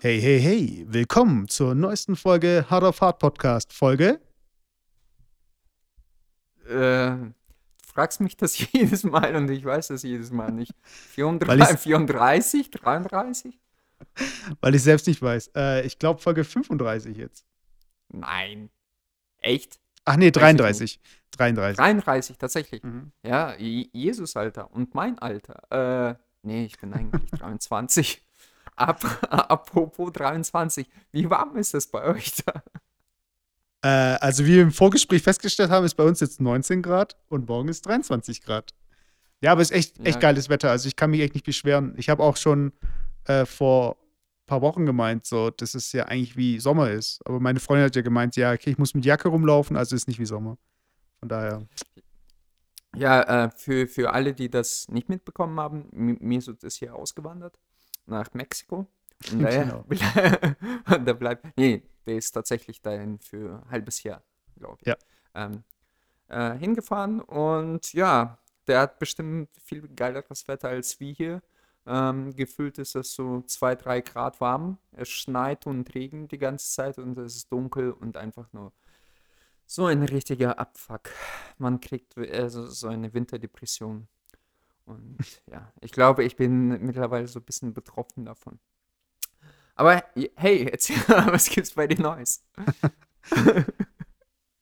Hey, hey, hey, willkommen zur neuesten Folge Hard of Hard Podcast. Folge? Äh, du fragst mich das jedes Mal und ich weiß das jedes Mal nicht. Weil ich's- 34, 34, 33? Weil ich selbst nicht weiß. Äh, ich glaube Folge 35 jetzt. Nein. Echt? Ach nee, ich 33. 33. 33, tatsächlich. Mhm. Ja, Je- Jesus Alter und mein Alter. Äh, nee, ich bin eigentlich 23. Ap apropos 23, wie warm ist das bei euch da? Äh, also wie wir im Vorgespräch festgestellt haben, ist bei uns jetzt 19 Grad und morgen ist 23 Grad. Ja, aber es ist echt, echt Ja. geiles Wetter. Also ich kann mich echt nicht beschweren. Ich habe auch schon äh, vor paar Wochen gemeint, so, dass es ja eigentlich wie Sommer ist. Aber meine Freundin hat ja gemeint, ja, okay, ich muss mit Jacke rumlaufen, also ist nicht wie Sommer. Von daher. Ja, äh, für, für alle, die das nicht mitbekommen haben, Mesut ist hier ausgewandert nach Mexiko. Und Genau. der, der bleibt, nee, der ist tatsächlich dahin für ein halbes Jahr, glaube ich. Ja. Ähm, äh, hingefahren und ja, der hat bestimmt viel geileres Wetter als wir hier. Ähm, gefühlt ist es so 2, 3 Grad warm. Es schneit und regnet die ganze Zeit und es ist dunkel und einfach nur so ein richtiger Abfuck. Man kriegt also so eine Winterdepression. Und ja, ich glaube, ich bin mittlerweile so ein bisschen betroffen davon. Aber hey, erzähl mal, was gibt's bei dir Neues?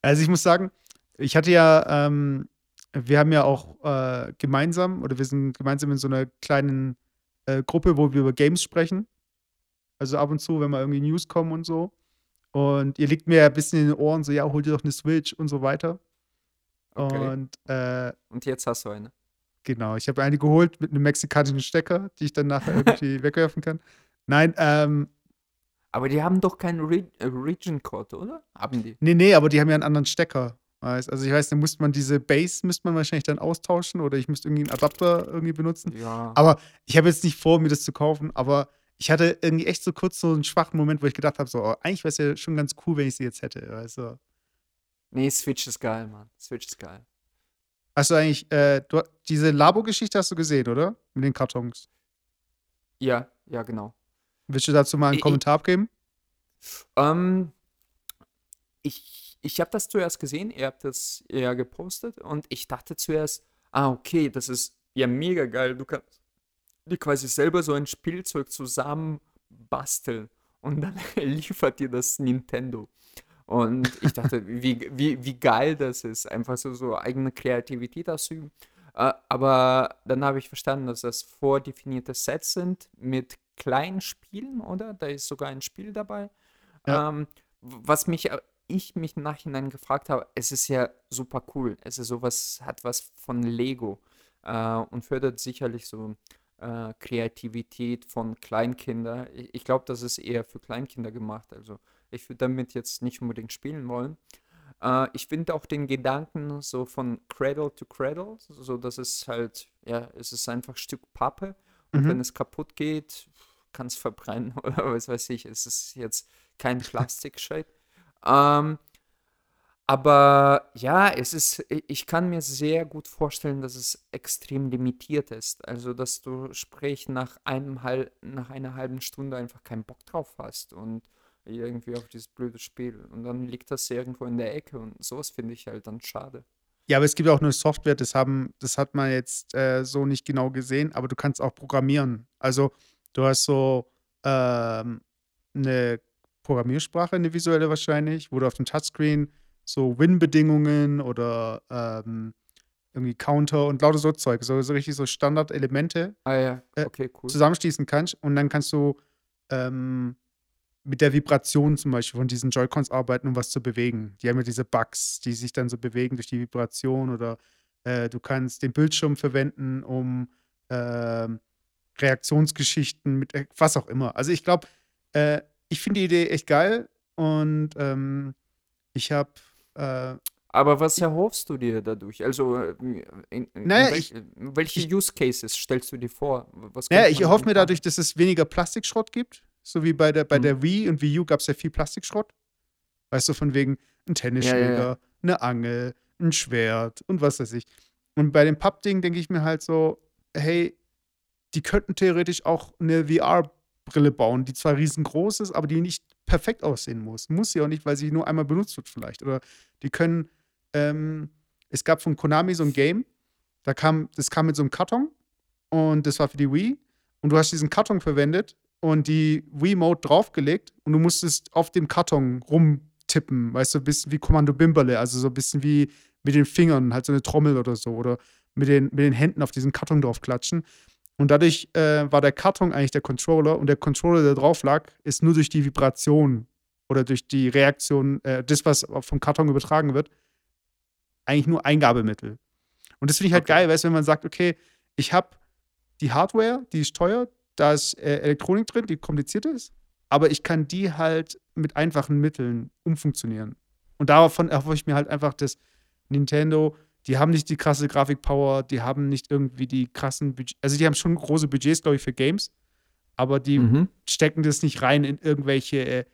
Also ich muss sagen, ich hatte ja, ähm, wir haben ja auch äh, gemeinsam, oder wir sind gemeinsam in so einer kleinen äh, Gruppe, wo wir über Games sprechen. Also ab und zu, wenn mal irgendwie News kommen und so. Und ihr liegt mir ja ein bisschen in den Ohren, so, ja, hol dir doch eine Switch und so weiter. Okay. Und äh, Und jetzt hast du eine. genau, ich habe eine geholt mit einem mexikanischen Stecker, die ich dann nachher irgendwie wegwerfen kann. Nein, ähm, Aber die haben doch keinen Re äh, Region Code, oder? Haben die? Nee, nee, aber die haben ja einen anderen Stecker. Weißt? Also ich weiß, dann müsste man diese Base müsste man wahrscheinlich dann austauschen oder ich müsste irgendwie einen Adapter irgendwie benutzen. Ja. Aber ich habe jetzt nicht vor, mir das zu kaufen, aber ich hatte irgendwie echt so kurz so einen schwachen Moment, wo ich gedacht habe, so, oh, eigentlich wäre es ja schon ganz cool, wenn ich sie jetzt hätte. Weißt du? Nee, Switch ist geil, Mann. Switch ist geil. Hast du eigentlich, äh, du, diese Labo-Geschichte hast du gesehen, oder? Mit den Kartons. Ja, ja, genau. Willst du dazu mal einen Ich- Kommentar abgeben? Ähm, ich ich habe das zuerst gesehen, ihr habt das ja gepostet und ich dachte zuerst, ah, okay, das ist ja mega geil. Du kannst dir quasi selber so ein Spielzeug zusammen basteln und dann liefert dir das Nintendo. Und ich dachte, wie, wie, wie geil das ist, einfach so, so eigene Kreativität ausüben. Äh, aber dann habe ich verstanden, dass das vordefinierte Sets sind mit kleinen Spielen, oder? Da ist sogar ein Spiel dabei. Ja. Ähm, was mich, ich mich im Nachhinein gefragt habe, es ist ja super cool. Es ist sowas, hat was von Lego äh, und fördert sicherlich so äh, Kreativität von Kleinkindern. Ich, ich glaube, das ist eher für Kleinkinder gemacht. Also ich würde damit jetzt nicht unbedingt spielen wollen. Äh, ich finde auch den Gedanken so von Cradle to Cradle, so dass es halt, ja, es ist einfach ein Stück Pappe und Mhm. wenn es kaputt geht, kann es verbrennen oder was weiß ich. Es ist jetzt kein Plastik-Shit. Ähm, aber ja, es ist, ich kann mir sehr gut vorstellen, dass es extrem limitiert ist. Also, dass du, sprich, nach einem halb, nach einer halben Stunde einfach keinen Bock drauf hast und irgendwie auf dieses blöde Spiel. Und dann liegt das irgendwo in der Ecke und sowas finde ich halt dann schade. Ja, aber es gibt auch eine Software, das haben, das hat man jetzt äh, so nicht genau gesehen, aber du kannst auch programmieren. Also du hast so ähm, eine Programmiersprache, eine visuelle wahrscheinlich, wo du auf dem Touchscreen so Win-Bedingungen oder ähm, irgendwie Counter und lauter so Zeug, so, so richtig so Standardelemente Ah ja, Äh, okay, cool. zusammenschließen kannst und dann kannst du ähm, mit der Vibration zum Beispiel von diesen Joy-Cons arbeiten, um was zu bewegen. Die haben ja diese Bugs, die sich dann so bewegen durch die Vibration oder äh, du kannst den Bildschirm verwenden, um ähm, Reaktionsgeschichten mit äh, was auch immer. Also ich glaube, äh, ich finde die Idee echt geil und ähm, ich habe äh, Aber was erhoffst du dir dadurch? Also, äh, in, in Naja, welch, welche ich- Use Cases stellst du dir vor? Was Naja, ich erhoffe mir dadurch, dass es weniger Plastikschrott gibt. So wie bei der, bei Mhm. der Wii und Wii U gab es ja viel Plastikschrott. Weißt du, von wegen ein Tennisschläger, ja. eine Angel, ein Schwert und was weiß ich. Und bei dem Papp-Ding denke ich mir halt so, hey, die könnten theoretisch auch eine VR-Brille bauen, die zwar riesengroß ist, aber die nicht perfekt aussehen muss. Muss sie auch nicht, weil sie nur einmal benutzt wird vielleicht. Oder die können, ähm, es gab von Konami so ein Game, da kam, das kam mit so einem Karton und das war für die Wii. Und du hast diesen Karton verwendet und die Wii-Mode draufgelegt und du musstest auf dem Karton rumtippen, weißt du, ein bisschen wie Kommando Bimberle, also so ein bisschen wie mit den Fingern, halt so eine Trommel oder so, oder mit den, mit den Händen auf diesen Karton draufklatschen. Und dadurch äh, war der Karton eigentlich der Controller und der Controller, der drauf lag, ist nur durch die Vibration oder durch die Reaktion, äh, das, was vom Karton übertragen wird, eigentlich nur Eingabemittel. Und das finde ich halt okay. geil, weißt du, wenn man sagt, okay, ich habe die Hardware, die ist teuer, da ist äh, Elektronik drin, die kompliziert ist, aber ich kann die halt mit einfachen Mitteln umfunktionieren. Und davon erhoffe ich mir halt einfach, dass Nintendo, die haben nicht die krasse Grafikpower, die haben nicht irgendwie die krassen Budgets, also die haben schon große Budgets, glaube ich, für Games, aber die mhm. stecken das nicht rein in irgendwelche äh,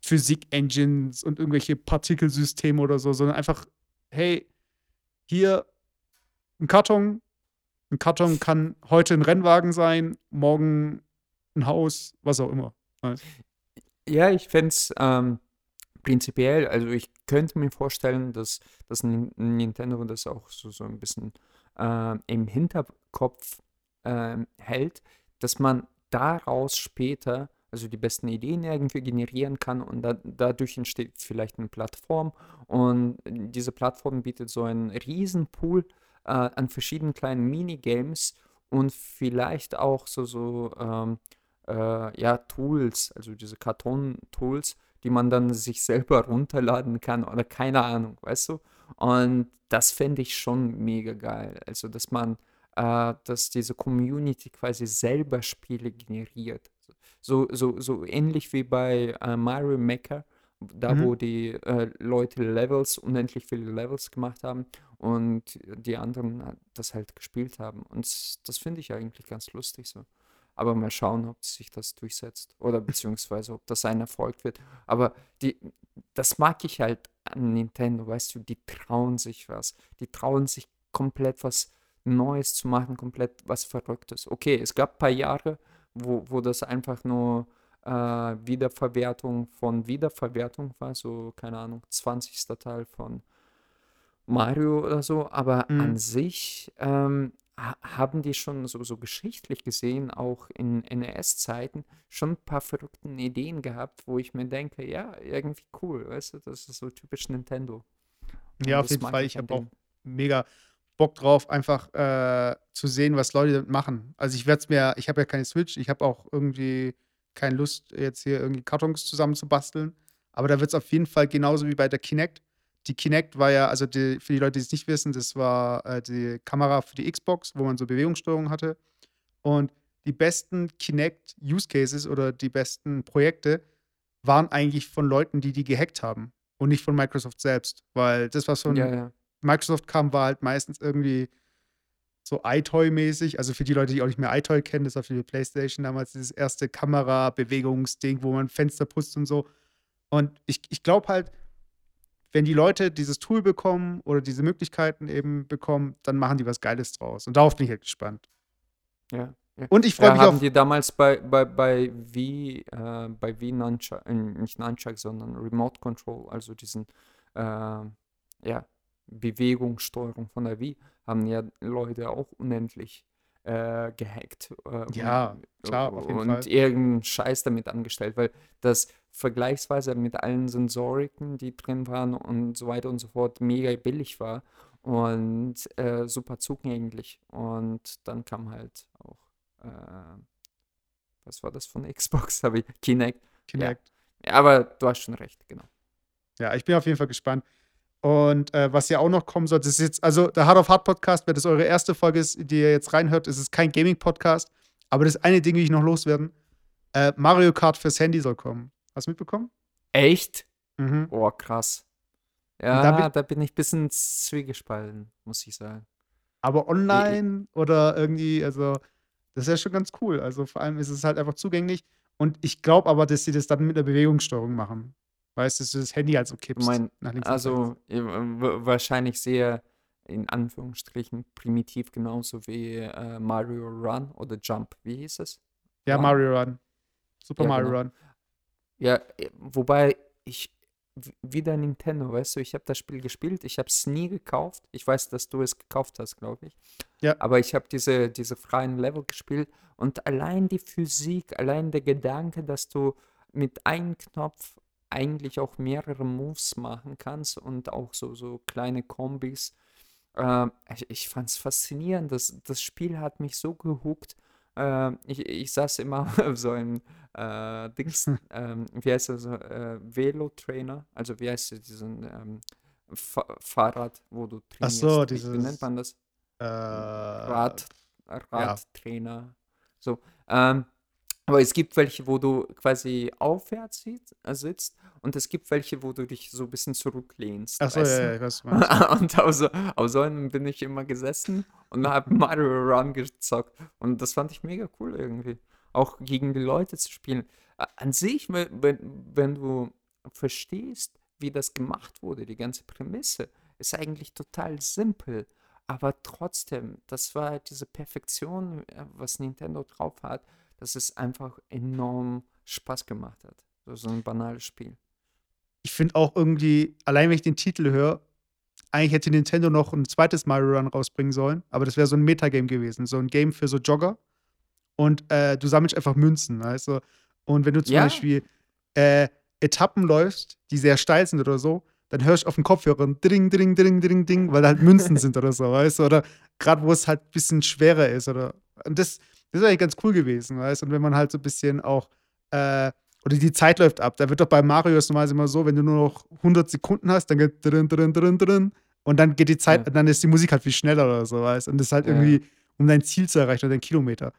Physik-Engines und irgendwelche Partikelsysteme oder so, sondern einfach, hey, hier ein Karton, ein Karton kann heute ein Rennwagen sein, morgen ein Haus, was auch immer. Ja, ich fände es ähm, prinzipiell, also ich könnte mir vorstellen, dass, dass Nintendo das auch so, so ein bisschen äh, im Hinterkopf äh, hält, dass man daraus später also die besten Ideen irgendwie generieren kann und da, dadurch entsteht vielleicht eine Plattform und diese Plattform bietet so einen riesen Pool äh, an verschiedenen kleinen Minigames und vielleicht auch so, so ähm, äh, ja, Tools, also diese Karton-Tools, die man dann sich selber runterladen kann oder keine Ahnung, weißt du? Und das fände ich schon mega geil. Also, dass man, äh, dass diese Community quasi selber Spiele generiert. So, so, so ähnlich wie bei äh, Mario Maker, da mhm. wo die äh, Leute Levels, unendlich viele Levels gemacht haben und die anderen äh, das halt gespielt haben. Und das finde ich eigentlich ganz lustig so. Aber mal schauen, ob sich das durchsetzt oder beziehungsweise ob das ein Erfolg wird. Aber die, das mag ich halt an Nintendo, weißt du, die trauen sich was. Die trauen sich komplett was Neues zu machen, komplett was Verrücktes. Okay, es gab ein paar Jahre, wo, wo das einfach nur äh, Wiederverwertung von Wiederverwertung war, so, keine Ahnung, 20. Teil von Mario oder so, aber mhm. an sich ähm, haben die schon so, so geschichtlich gesehen, auch in NES-Zeiten, schon ein paar verrückte Ideen gehabt, wo ich mir denke, ja, irgendwie cool, weißt du, das ist so typisch Nintendo. Und ja, auf jeden Fall, ich habe auch mega Bock drauf, einfach äh, zu sehen, was Leute damit machen. Also ich werde es mir, ich habe ja keine Switch, ich habe auch irgendwie keine Lust, jetzt hier irgendwie Kartons zusammenzubasteln. Aber da wird es auf jeden Fall genauso wie bei der Kinect die Kinect war ja, also die, für die Leute, die es nicht wissen, das war äh, die Kamera für die Xbox, wo man so Bewegungssteuerung hatte. Und die besten Kinect-Use Cases oder die besten Projekte waren eigentlich von Leuten, die die gehackt haben und nicht von Microsoft selbst. Weil das, was von ja, ja. Microsoft kam, war halt meistens irgendwie so iToy-mäßig. Also für die Leute, die auch nicht mehr iToy kennen, das war für die PlayStation damals dieses erste Kamera-Bewegungsding, wo man Fenster putzt und so. Und ich, ich glaube halt, wenn die Leute dieses Tool bekommen oder diese Möglichkeiten eben bekommen, dann machen die was Geiles draus. Und darauf bin ich halt gespannt. Ja. ja. Und ich freue ja, mich haben auf. die damals bei, bei, bei Wii, äh, bei Wii Nunchuck, äh, nicht Nunchuck, sondern Remote Control, also diesen, äh, ja, Bewegungssteuerung von der Wii, haben ja Leute auch unendlich äh, gehackt. Äh, ja, und, klar, auf jeden und Fall. irgendeinen Scheiß damit angestellt, weil das vergleichsweise mit allen Sensoriken, die drin waren und so weiter und so fort, mega billig war und äh, super zugänglich. Und dann kam halt auch, äh, was war das von Xbox? Habe ich Kinect. Kinect. Ja. aber du hast schon recht, genau. Ja, ich bin auf jeden Fall gespannt. Und äh, was ja auch noch kommen soll, das ist jetzt, also der Hard of Hard Podcast, wenn das eure erste Folge ist, die ihr jetzt reinhört, ist es kein Gaming-Podcast. Aber das eine Ding will ich noch loswerden. Äh, Mario Kart fürs Handy soll kommen. Hast du mitbekommen? Echt? Mhm. Oh, krass. Ja, da bin, da bin ich ein bisschen zwiegespalten, muss ich sagen. Aber online ich, oder irgendwie, also, das ist ja schon ganz cool. Also vor allem ist es halt einfach zugänglich. Und ich glaube aber, dass sie das dann mit der Bewegungssteuerung machen. Weißt du, das Handy halt so kippst. Mein, also wahrscheinlich sehr in Anführungsstrichen primitiv, genauso wie äh, Mario Run oder Jump. Wie hieß es? Ja, Run? Mario Run. Super Ja, Mario genau. Run. Ja, äh, wobei ich wieder Nintendo, weißt du, ich habe das Spiel gespielt, ich habe es nie gekauft. Ich weiß, dass du es gekauft hast, glaube ich. Ja. Aber ich habe diese, diese freien Level gespielt und allein die Physik, allein der Gedanke, dass du mit einem Knopf eigentlich auch mehrere Moves machen kannst und auch so, so kleine Kombis. Ähm, ich ich fand es faszinierend. Das, das Spiel hat mich so gehuckt. Ähm, ich, ich saß immer auf so einem äh, Dings, ähm, wie heißt das, äh, Velo-Trainer, also wie heißt das, diesen ähm, Fa Fahrrad, wo du Ach so, trainierst. Wie, nennt dieses, man das? Äh, Rad, ja. Radtrainer. So. Ähm, aber es gibt welche, wo du quasi aufwärts sitzt, äh, sitzt und es gibt welche, wo du dich so ein bisschen zurücklehnst, Ach so, weißt ja, ja, ich weiß, was. Und auf so, auf so einem bin ich immer gesessen und habe Mario Run gezockt. Und das fand ich mega cool irgendwie. Auch gegen die Leute zu spielen. An sich, wenn, wenn du verstehst, wie das gemacht wurde, die ganze Prämisse, ist eigentlich total simpel. Aber trotzdem, das war diese Perfektion, äh, was Nintendo drauf hat, dass es einfach enorm Spaß gemacht hat. So, ein banales Spiel. Ich finde auch irgendwie, allein wenn ich den Titel höre, eigentlich hätte Nintendo noch ein zweites Mario Run rausbringen sollen, aber das wäre so ein Metagame gewesen, so ein Game für so Jogger. Und äh, du sammelst einfach Münzen, weißt du? Und wenn du zum Ja. Beispiel äh, Etappen läufst, die sehr steil sind oder so, dann hörst du auf dem Kopfhörer Dring, Dring, Dring, Dring, Ding, weil da halt Münzen sind oder so, weißt du? Oder gerade wo es halt ein bisschen schwerer ist oder. Und das, das ist eigentlich ganz cool gewesen, weißt du? Und wenn man halt so ein bisschen auch. Äh, oder die Zeit läuft ab. Da wird doch bei Mario ist normalerweise immer so, wenn du nur noch 100 Sekunden hast, dann geht drin, drin, drin, drin. Und dann geht die Zeit, Ja. dann ist die Musik halt viel schneller oder so, weißt du? Und das ist halt Ja. irgendwie, um dein Ziel zu erreichen oder deinen Kilometer.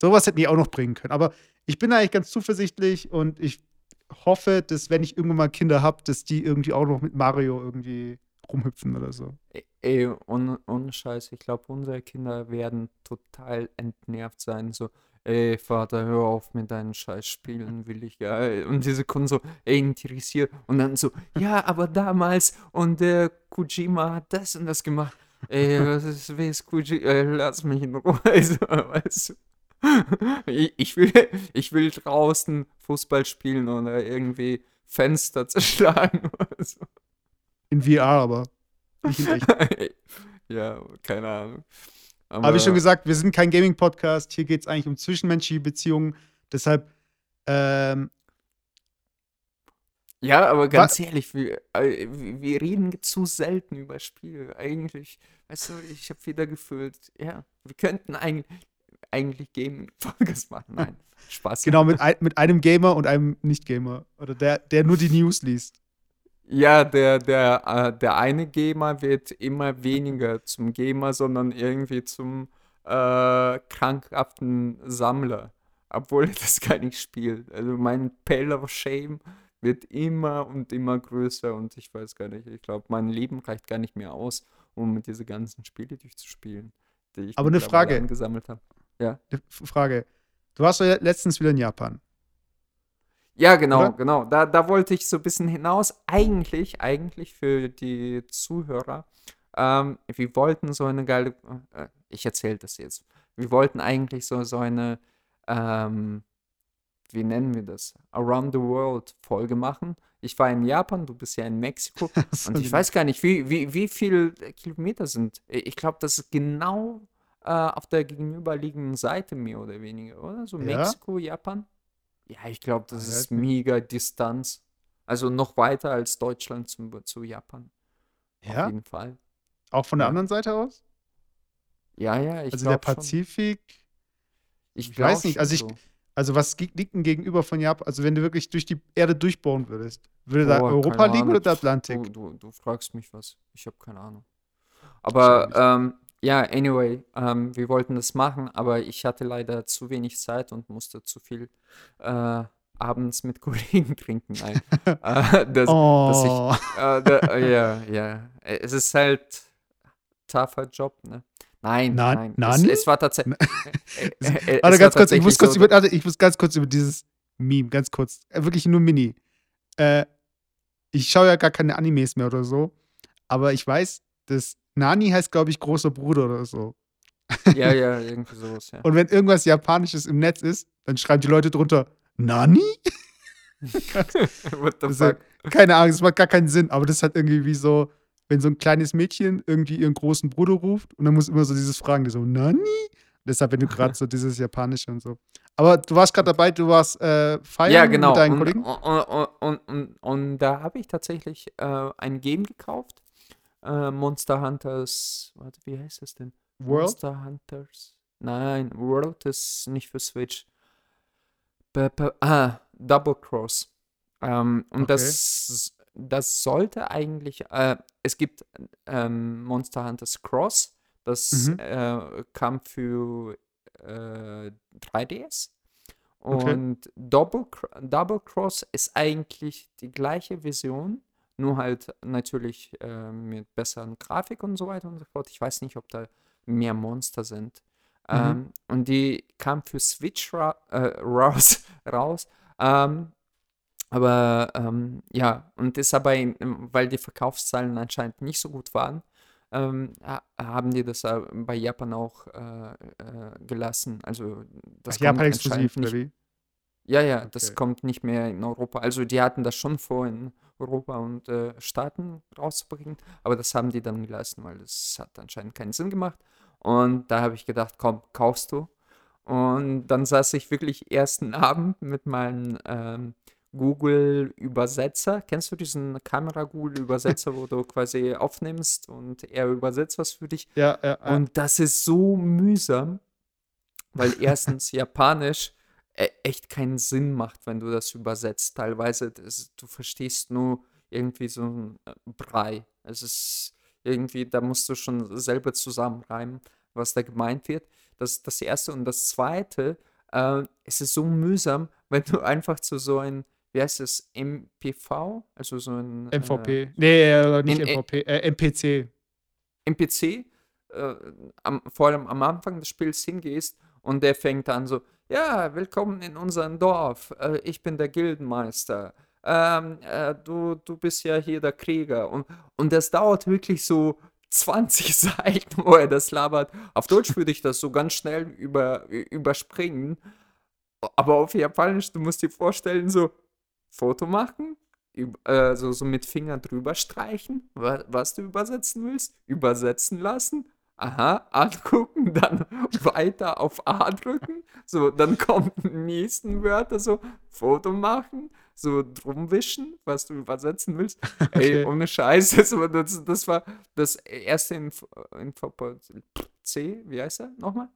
Sowas hätten die auch noch bringen können. Aber ich bin eigentlich ganz zuversichtlich und ich hoffe, dass, wenn ich irgendwann mal Kinder habe, dass die irgendwie auch noch mit Mario irgendwie rumhüpfen oder so. Ey, Ey, ohne, ohne Scheiß, ich glaube, unsere Kinder werden total entnervt sein. So, ey, Vater, hör auf mit deinen Scheißspielen, will ich ja. Und diese Kunden so, ey, interessiert. Und dann so, ja, aber damals und der Kojima hat das und das gemacht. Ey, was ist, wer ist Kojima? Lass mich in Ruhe. Also, weißt du. Ich, will, ich will draußen Fußball spielen oder irgendwie Fenster zerschlagen oder so. In VR aber. Nicht in echt. ja, keine Ahnung. Habe ich schon gesagt, wir sind kein Gaming-Podcast. Hier geht es eigentlich um zwischenmenschliche Beziehungen. Deshalb, ähm, Ja, aber ganz ehrlich, wir, äh, wir wir reden zu selten über Spiele. Eigentlich, weißt du, ich habe wieder gefühlt, ja, wir könnten eigentlich, eigentlich Gaming-Podcast machen. Nein, Spaß. genau, mit, ein, mit einem Gamer und einem Nicht-Gamer. Oder der, der nur die News liest. Ja, der, der, äh, der eine Gamer wird immer weniger zum Gamer, sondern irgendwie zum äh, krankhaften Sammler, obwohl er das gar nicht spielt. Also mein Pale of Shame wird immer und immer größer und ich weiß gar nicht, ich glaube, mein Leben reicht gar nicht mehr aus, um mit diese ganzen Spiele durchzuspielen, die ich Aber eine Frage. angesammelt habe. Eine F- Frage. Du warst ja letztens wieder in Japan. Ja, genau, Oder? genau. Da, da wollte ich so ein bisschen hinaus. Eigentlich, eigentlich für die Zuhörer, ähm, wir wollten so eine geile, äh, ich erzähle das jetzt. Wir wollten eigentlich so, so eine, ähm, wie nennen wir das? Around the World Folge machen. Ich war in Japan, du bist ja in Mexiko. Und ich weiß gar nicht, wie, wie, wie viel Kilometer sind. Ich glaube, das ist genau äh, auf der gegenüberliegenden Seite mehr oder weniger, oder? So Ja? Mexiko, Japan. Ja, ich glaube, das ist mega Distanz. Also noch weiter als Deutschland zum, zu Japan. Auf Ja? jeden Fall. Auch von der Ja. anderen Seite aus? Ja, ja, ich also der glaube schon. Pazifik. Ich ich weiß glaub nicht, also ich- so. Also was liegt denn gegenüber von Japan? Also wenn du wirklich durch die Erde durchbohren würdest, würde da Boah, Europa keine liegen oder Ahnung. der Atlantik? Du, du, du fragst mich was. Ich habe keine Ahnung. Aber ähm, ja, anyway, ähm, wir wollten das machen, aber ich hatte leider zu wenig Zeit und musste zu viel äh, abends mit Kollegen trinken. Nein. äh, das, dass ich, oh, äh, da, äh, ja, ja. Äh, Es ist halt tougher Job, ne? Nein, Na- nein. Nein? Es, es war tatsächlich. Äh, warte war ganz kurz, ich muss kurz so, über, warte, ich muss ganz kurz über dieses Meme, ganz kurz, wirklich nur Mini. Ich schaue ja gar keine Animes mehr oder so, aber ich weiß, dass Nani heißt, glaube ich, großer Bruder oder so. Ja, ja, irgendwie sowas, ja. Und wenn irgendwas Japanisches im Netz ist, dann schreiben die Leute drunter, Nani? What the Also, fuck? keine Ahnung, das macht gar keinen Sinn, aber das ist halt irgendwie wie so, wenn so ein kleines Mädchen irgendwie ihren großen Bruder ruft und dann muss immer so dieses Fragen, die so, Nani? Deshalb, wenn du gerade so dieses Japanische und so. Aber du warst gerade dabei, du warst äh, feiern Ja, genau. mit deinen Und, Kollegen? und, und, und, und, und da habe ich tatsächlich äh, ein Game gekauft. Äh, Monster Hunters. Warte, wie heißt das denn? World? Monster Hunters. Nein, World ist nicht für Switch. Be- ah, Double Cross. Ähm, und Okay. das, das sollte eigentlich. Äh, es gibt ähm, Monster Hunters Cross. Das Mhm. äh, kam für äh, 3DS. Okay. Und Double, Cro- Double Cross ist eigentlich die gleiche Version, nur halt natürlich äh, mit besseren Grafik und so weiter und so fort. Ich weiß nicht, ob da mehr Monster sind. Mhm. Ähm, und die kam für Switch ra äh, raus. raus. Ähm, aber ähm, ja, und ist aber, in, weil die Verkaufszahlen anscheinend nicht so gut waren, ähm, ha- haben die das bei Japan auch äh, äh, gelassen. Also das Ach, Japan exklusiv, nicht ja, ja, das Okay. kommt nicht mehr in Europa. Also die hatten das schon vor, in Europa und äh, Staaten rauszubringen, aber das haben die dann gelassen, weil das hat anscheinend keinen Sinn gemacht. Und da habe ich gedacht, komm, kaufst du. Und dann saß ich wirklich ersten Abend mit meinem ähm, Google-Übersetzer. Kennst du diesen Kamera-Google-Übersetzer, wo du quasi aufnimmst und er übersetzt was für dich? Ja, ja, ja. Und das ist so mühsam, weil erstens Japanisch echt keinen Sinn macht, wenn du das übersetzt. Teilweise, das, du verstehst nur irgendwie so ein äh, Brei. Es ist irgendwie, da musst du schon selber zusammenreimen, was da gemeint wird. Das ist das Erste. Und das Zweite, äh, es ist so mühsam, wenn du einfach zu so ein, wie heißt es, MPV, also so ein äh, MVP. Nee, äh, nicht in- äh, MVP, äh, MPC. NPC äh, am, vor allem am Anfang des Spiels hingehst und der fängt an so, ja, willkommen in unserem Dorf, äh, ich bin der Gildenmeister, ähm, äh, du, du bist ja hier der Krieger. Und, und das dauert wirklich so 20 Seiten, wo er das labert. Auf Deutsch würde ich das so ganz schnell über, überspringen, aber auf Japanisch, du musst dir vorstellen, so Foto machen, äh, so, mit Finger drüber streichen, wa was du übersetzen willst, übersetzen lassen, aha, angucken, dann weiter auf A drücken, so, dann kommen die nächsten Wörter, so, Foto machen, so drum wischen, was du übersetzen willst. Ey, Okay. ohne Scheiß, das, war- das, das war das erste in, in C, wie heißt er nochmal?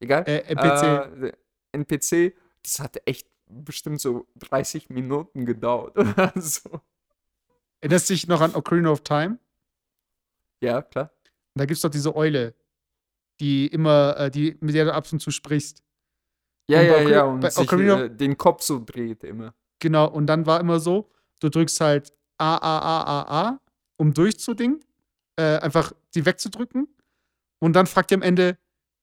Egal. Äh, NPC. Äh, NPC, das hat echt bestimmt so 30 Minuten gedauert oder so. Erinnerst du dich noch an Ocarina of Time? Ja, klar. Da gibt es doch diese Eule, die immer, äh, die, mit der du ab und zu sprichst. Ja, Und ja, Ocar- ja, und bei sich äh, den Kopf so dreht immer. Genau, und dann war immer so, du drückst halt A, A, A, A, A, um durchzudingen, äh, einfach die wegzudrücken. Und dann fragt ihr am Ende,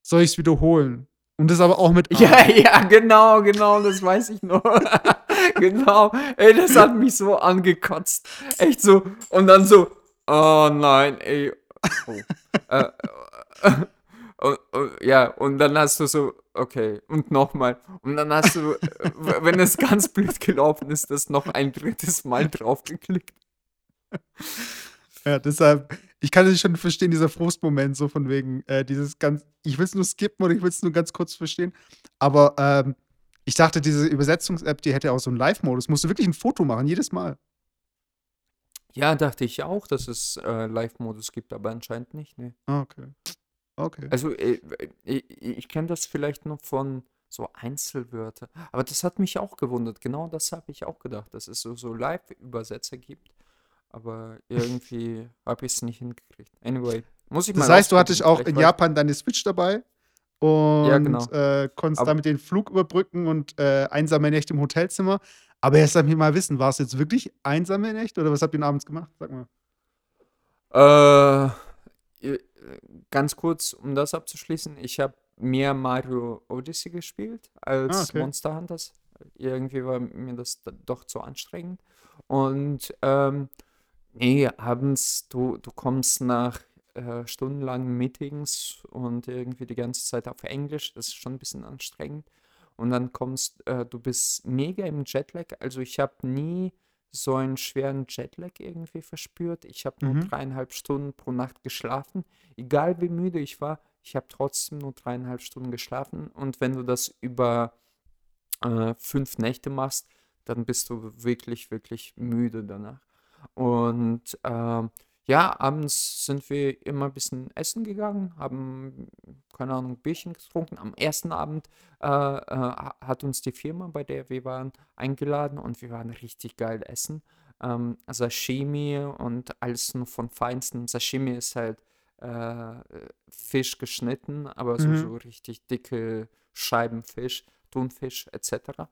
soll ich es wiederholen? Und das aber auch mit A. Ja, ja, genau, genau, das weiß ich noch. genau, ey, das hat mich so angekotzt. Echt so. Und dann so, oh nein, ey. Oh. Äh, äh, und, und, ja, und dann hast du so, okay, und nochmal. Und dann hast du, äh, wenn es ganz blöd gelaufen ist, das noch ein drittes Mal draufgeklickt. Ja, deshalb, ich kann es schon verstehen, dieser Frustmoment, so von wegen, äh, dieses ganz, ich will es nur skippen oder ich will es nur ganz kurz verstehen. Aber ähm, ich dachte, diese Übersetzungs-App, die hätte auch so einen Live-Modus. Musst du wirklich ein Foto machen, jedes Mal. Ja, dachte ich auch, dass es äh, Live-Modus gibt, aber anscheinend nicht, ne. Ah, okay. Okay. Also, äh, ich, ich kenne das vielleicht noch von so Einzelwörter, aber das hat mich auch gewundert. Genau das habe ich auch gedacht, dass es so, so Live-Übersetzer gibt, aber irgendwie habe ich es nicht hingekriegt. Anyway, muss ich Das mal heißt, du hattest auch in Japan deine Switch dabei und genau. äh, konntest Aber- damit den Flug überbrücken und äh, einsame Nächte im Hotelzimmer. Aber jetzt lass mich mal wissen, war es jetzt wirklich einsame Nächte oder was habt ihr abends gemacht? Sag mal. Äh, äh, ganz kurz, um das abzuschließen, ich habe mehr Mario Odyssey gespielt als Ah, okay. Monster Hunters. Irgendwie war mir das da doch zu anstrengend. Und ähm, nee, abends, du, du kommst nach äh, stundenlangen Meetings und irgendwie die ganze Zeit auf Englisch. Das ist schon ein bisschen anstrengend. Und dann kommst, äh, du bist mega im Jetlag. Also ich habe nie so einen schweren Jetlag irgendwie verspürt. Ich habe nur Mhm. dreieinhalb Stunden pro Nacht geschlafen. Egal wie müde ich war, ich habe trotzdem nur dreieinhalb Stunden geschlafen. Und wenn du das über äh, fünf Nächte machst, dann bist du wirklich, wirklich müde danach. Und ähm, ja, abends sind wir immer ein bisschen essen gegangen, haben, keine Ahnung, Bierchen getrunken. Am ersten Abend äh, äh, ha- hat uns die Firma, bei der wir waren, eingeladen und wir waren richtig geil essen. Ähm, Sashimi und alles nur von Feinstem. Sashimi ist halt äh, Fisch geschnitten, aber so, Mhm. so richtig dicke Scheiben Fisch, Thunfisch etc.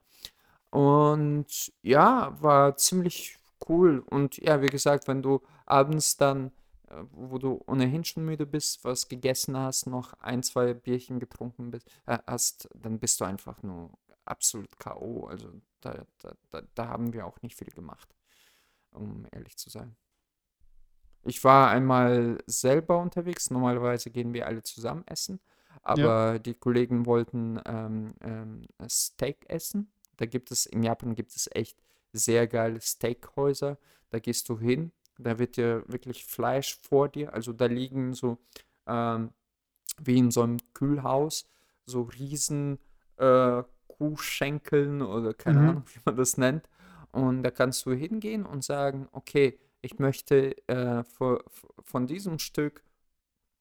Und ja, war ziemlich cool. Und ja, wie gesagt, wenn du abends dann, äh, wo du ohnehin schon müde bist, was gegessen hast, noch ein, zwei Bierchen getrunken bist, äh, hast, dann bist du einfach nur absolut K.O. Also da, da, da, haben wir auch nicht viel gemacht, um ehrlich zu sein. Ich war einmal selber unterwegs. Normalerweise gehen wir alle zusammen essen. Aber die Kollegen wollten ähm, ähm, Steak essen. Da gibt es, in Japan gibt es echt sehr geile Steakhäuser. Da gehst du hin, da wird dir wirklich Fleisch vor dir. Also da liegen so ähm, wie in so einem Kühlhaus so riesen äh, Kuhschenkeln oder keine Mhm. Ahnung, wie man das nennt. Und da kannst du hingehen und sagen, okay, ich möchte äh, vo- von diesem Stück,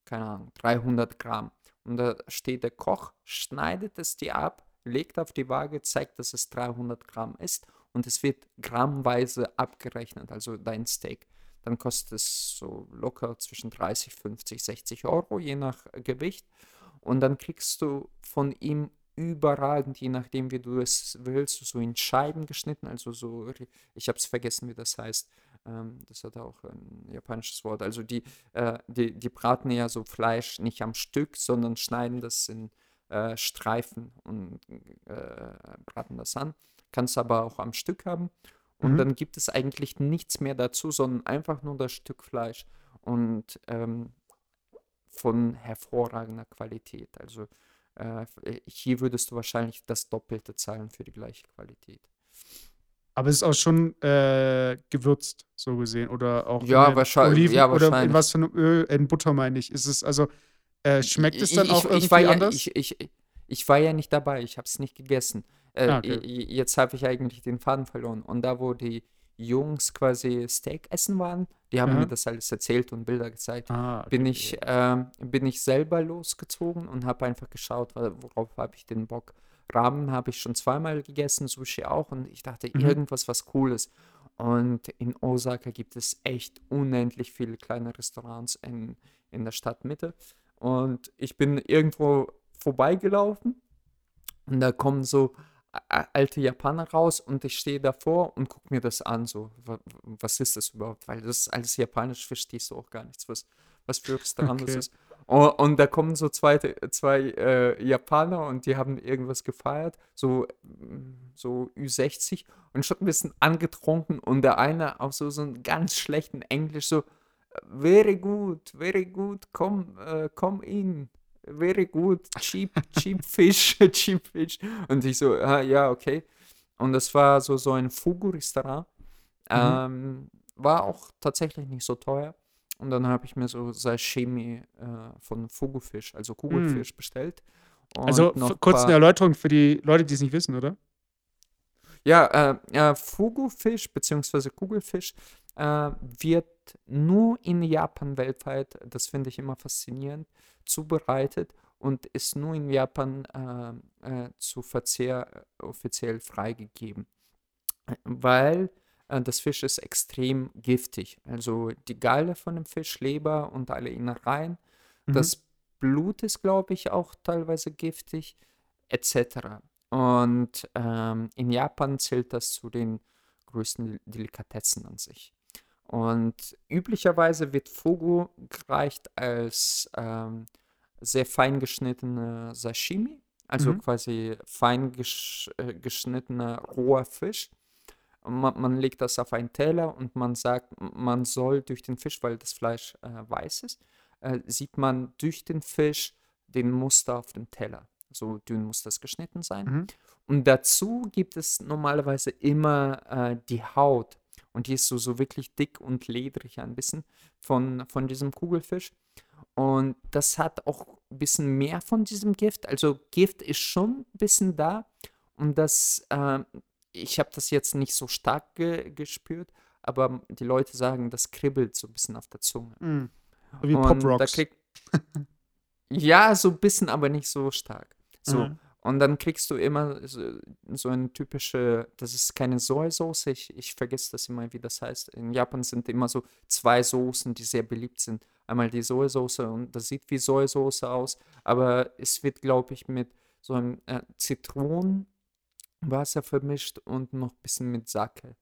keine Ahnung, 300 Gramm. Und da steht der Koch, schneidet es dir ab, legt auf die Waage, zeigt, dass es 300 Gramm ist und es wird grammweise abgerechnet, also dein Steak. Dann kostet es so locker zwischen 30, 50, 60 Euro, je nach Gewicht. Und dann kriegst du von ihm überragend, je nachdem, wie du es willst, so in Scheiben geschnitten, also so, ich habe es vergessen, wie das heißt. Ähm, das hat auch ein japanisches Wort. Also die, äh, die, die braten ja so Fleisch nicht am Stück, sondern schneiden das in äh, Streifen und äh, braten das an. Kannst aber auch am Stück haben. Und Mhm. dann gibt es eigentlich nichts mehr dazu, sondern einfach nur das Stück Fleisch. Und ähm, von hervorragender Qualität. Also äh, hier würdest du wahrscheinlich das Doppelte zahlen für die gleiche Qualität. Aber es ist auch schon äh, gewürzt, so gesehen. Oder auch Ja, in wahrscheinlich- Oliven ja, oder in wahrscheinlich. was für einem Öl, in Butter meine ich. Ist es also, äh, schmeckt es dann ich, auch ich, irgendwie ja, anders? Ich, ich, ich war ja nicht dabei, ich habe es nicht gegessen. Äh, Ah, okay. Jetzt habe ich eigentlich den Faden verloren. Und da, wo die Jungs quasi Steak essen waren, die haben Aha. mir das alles erzählt und Bilder gezeigt. ah, okay, bin okay. ich, ähm, bin ich selber losgezogen und habe einfach geschaut, worauf habe ich den Bock. Ramen habe ich schon zweimal gegessen, Sushi auch und ich dachte, Mhm. irgendwas was Cooles. Und in Osaka gibt es echt unendlich viele kleine Restaurants in, in der Stadtmitte. Und ich bin irgendwo vorbeigelaufen und da kommen so alte Japaner raus und ich stehe davor und gucke mir das an, so, wa- was ist das überhaupt? Weil das ist alles japanisch, verstehst du auch gar nichts, was, was für Restaurant das Okay. ist. Und, und da kommen so zwei, zwei äh, Japaner und die haben irgendwas gefeiert, so, so Ü60 und schon ein bisschen angetrunken und der eine auf so, so einen ganz schlechten Englisch so, very good, very good, komm, äh, komm in, very good, cheap, cheap fish, cheap fish. Und ich so, ah, ja, okay. Und das war so, so ein Fugu-Restaurant. Ähm, war auch tatsächlich nicht so teuer. Und dann habe ich mir so Sashimi äh, von Fugu-Fisch, also Kugelfisch, bestellt. Und Also noch f- kurz eine Erläuterung für die Leute, die es nicht wissen, oder? Ja, äh, äh, Fugu-Fisch bzw. Kugelfisch äh, wird nur in Japan weltweit, das finde ich immer faszinierend, zubereitet und ist nur in Japan äh, äh, zu Verzehr äh, offiziell freigegeben. Weil äh, das Fisch ist extrem giftig. Also die Galle von dem Fisch, Leber und alle Innereien. Mhm. Das Blut ist, glaube ich, auch teilweise giftig, etc. Und ähm, in Japan zählt das zu den größten Delikatessen an sich. Und üblicherweise wird Fugu gereicht als ähm, sehr fein geschnittene Sashimi, also Mhm. quasi fein gesch äh, geschnittener roher Fisch. Man, man legt das auf einen Teller und man sagt, man soll durch den Fisch, weil das Fleisch äh, weiß ist, äh, sieht man durch den Fisch den Muster auf dem Teller. So dünn muss das geschnitten sein. Mhm. Und dazu gibt es normalerweise immer äh, die Haut. Und die ist so, so wirklich dick und ledrig ein bisschen von, von diesem Kugelfisch. Und das hat auch ein bisschen mehr von diesem Gift. Also Gift ist schon ein bisschen da. Und das, äh, ich habe das jetzt nicht so stark ge gespürt, aber die Leute sagen, das kribbelt so ein bisschen auf der Zunge. So Wie Pop Rocks. ja, so ein bisschen, aber nicht so stark. So. Mhm. Und dann kriegst du immer so, so eine typische, das ist keine Sojasauce, ich, ich vergesse das immer, wie das heißt. In Japan sind immer so zwei Soßen, die sehr beliebt sind. Einmal die Sojasauce und das sieht wie Sojasauce aus, aber es wird, glaube ich, mit so einem äh, Zitronenwasser vermischt und noch ein bisschen mit Sake.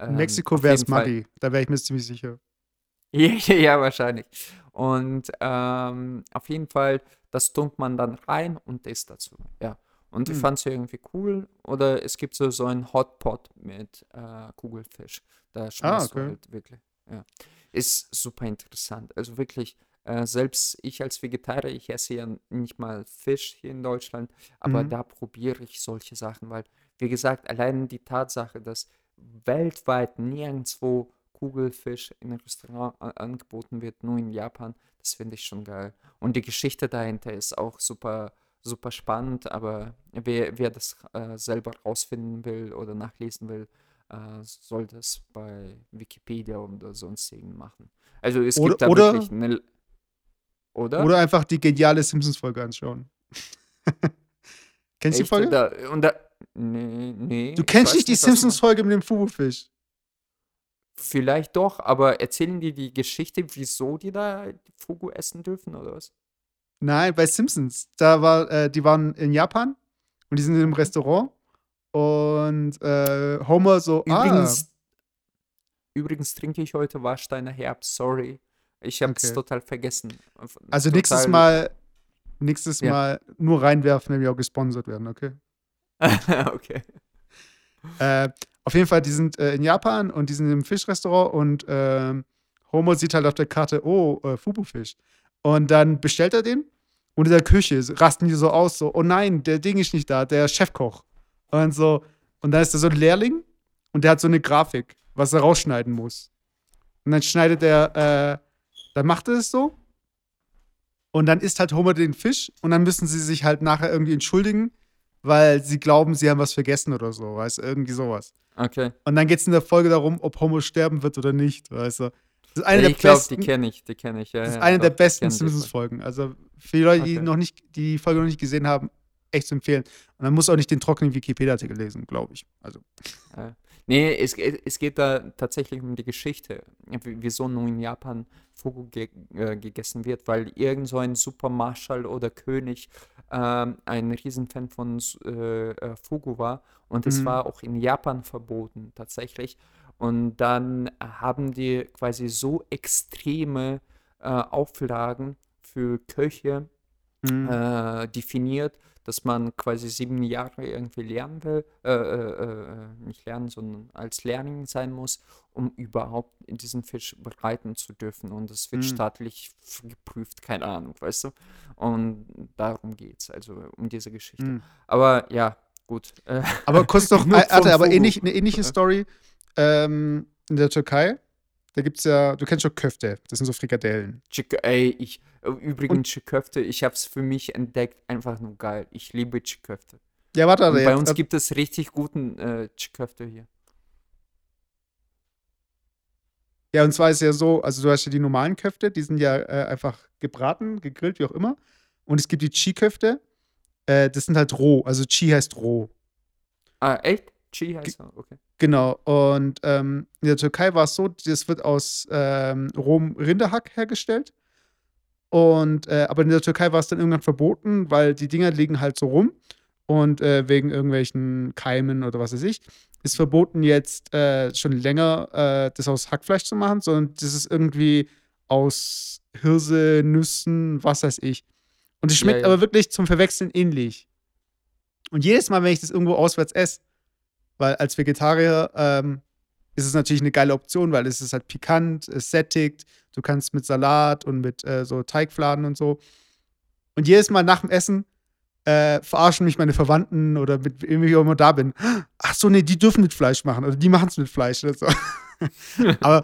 In Ähm, Mexiko auf wäre es. Maggi. Da wäre ich mir ziemlich sicher. Ja, ja, ja, wahrscheinlich. Und ähm, auf jeden Fall, das tunkt man dann rein und isst dazu. Ja. Und ich Hm. fand es irgendwie cool. Oder es gibt so, so einen Hotpot mit äh, Kugelfisch. Da schmeckt du okay. halt wirklich. Ja. Ist super interessant. Also wirklich, äh, selbst ich als Vegetarier, ich esse ja nicht mal Fisch hier in Deutschland, aber Mhm. da probiere ich solche Sachen, weil, wie gesagt, allein die Tatsache, dass weltweit nirgendwo Kugelfisch in einem Restaurant a- angeboten wird, nur in Japan, das finde ich schon geil. Und die Geschichte dahinter ist auch super, super spannend, aber wer, wer das äh, selber rausfinden will oder nachlesen will, äh, soll das bei Wikipedia oder sonstigen machen. Also es Oder- gibt da oder- wirklich eine... Oder? Oder einfach die geniale Simpsons-Folge anschauen. Kennst du die? Folge? Da, und da, nee, nee. Du kennst nicht die. Simpsons-Folge mit dem Fubufisch. Vielleicht doch, aber erzählen die die Geschichte, wieso die da Fugu essen dürfen oder was? Nein, bei Simpsons. Da war, äh, die waren in Japan und die sind in einem Restaurant und äh, Homer so, Übrigens, übrigens trinke ich heute Warsteiner Herbst, sorry. Ich habe es Okay. total vergessen. ah, also nächstes Total- Mal, nächstes Ja. Mal nur reinwerfen, wenn wir auch gesponsert werden, okay? okay. Äh, auf jeden Fall, die sind äh, in Japan und die sind im Fischrestaurant und ähm, Homer sieht halt auf der Karte, oh, äh, Fubu-Fisch. Und dann bestellt er den und in der Küche rasten die so aus, so, oh nein, der Ding ist nicht da, der Chefkoch. Und so, und dann ist da so ein Lehrling und der hat so eine Grafik, was er rausschneiden muss. Und dann schneidet er, äh, dann macht er es so. Und dann isst halt Homer den Fisch und dann müssen sie sich halt nachher irgendwie entschuldigen, weil sie glauben, sie haben was vergessen oder so, weißt du, irgendwie sowas. Okay. Und dann geht es in der Folge darum, ob Homer sterben wird oder nicht, weißt du. Das ist eine Ja, der ich glaube, besten, die kenne ich, die kenne ich. Ja, das ist ja, eine doch, der besten. Simpsons-Folgen. Also für die Leute, die Okay. noch nicht die Folge noch nicht gesehen haben, echt zu empfehlen. Und dann muss auch nicht den trockenen Wikipedia-Artikel lesen, glaube ich. Also Ja. Nee, es, es geht da tatsächlich um die Geschichte, wie- wieso nun in Japan Fugu ge äh, gegessen wird, weil irgend so ein Supermarschall oder König ähm, ein Riesenfan von äh, äh, Fugu war und es Mhm. war auch in Japan verboten tatsächlich. Und dann haben die quasi so extreme äh, Auflagen für Köche mhm. äh, definiert, dass man quasi sieben Jahre irgendwie lernen will, äh, äh, äh, nicht lernen, sondern als Lehrling sein muss, um überhaupt diesen Fisch bereiten zu dürfen. Und das wird Mhm. staatlich geprüft, keine Ahnung, weißt du? Und darum geht es, also um diese Geschichte. Mhm. Aber ja, gut. Äh, Aber kurz noch, äh, hatte vom aber ähnlich, eine ähnliche. Story ähm, in der Türkei. Da gibt es ja, du kennst schon Köfte, das sind so Frikadellen. Chick ey, ich, äh, übrigens Chiköfte, ich habe es für mich entdeckt, einfach nur geil. Ich liebe Chiköfte. Ja, warte, Und bei uns äh, gibt es richtig guten äh, Chiköfte hier. Ja, und zwar ist ja so, also du hast ja die normalen Köfte, die sind ja äh, einfach gebraten, gegrillt, wie auch immer. Und es gibt die Chi-Köfte, äh, das sind halt roh, also Chi heißt roh. Ah, echt? Chi heißt er, okay. Genau. Und ähm, in der Türkei war es so, das wird aus ähm, rohem Rinderhack hergestellt. Und äh, aber in der Türkei war es dann irgendwann verboten, weil die Dinger liegen halt so rum und äh, wegen irgendwelchen Keimen oder was weiß ich, ist verboten jetzt äh, schon länger äh, das aus Hackfleisch zu machen, sondern das ist irgendwie aus Hirse, Nüssen, was weiß ich. Und es Ja, schmeckt ja. aber wirklich zum Verwechseln ähnlich. Und jedes Mal, wenn ich das irgendwo auswärts esse, weil als Vegetarier ähm, ist es natürlich eine geile Option, weil es ist halt pikant, es sättigt, du kannst mit Salat und mit äh, so Teigfladen und so. Und jedes Mal nach dem Essen äh, verarschen mich meine Verwandten oder mit wem ich auch immer da bin. Ach so, nee, die dürfen mit Fleisch machen oder die machen es mit Fleisch oder so. Aber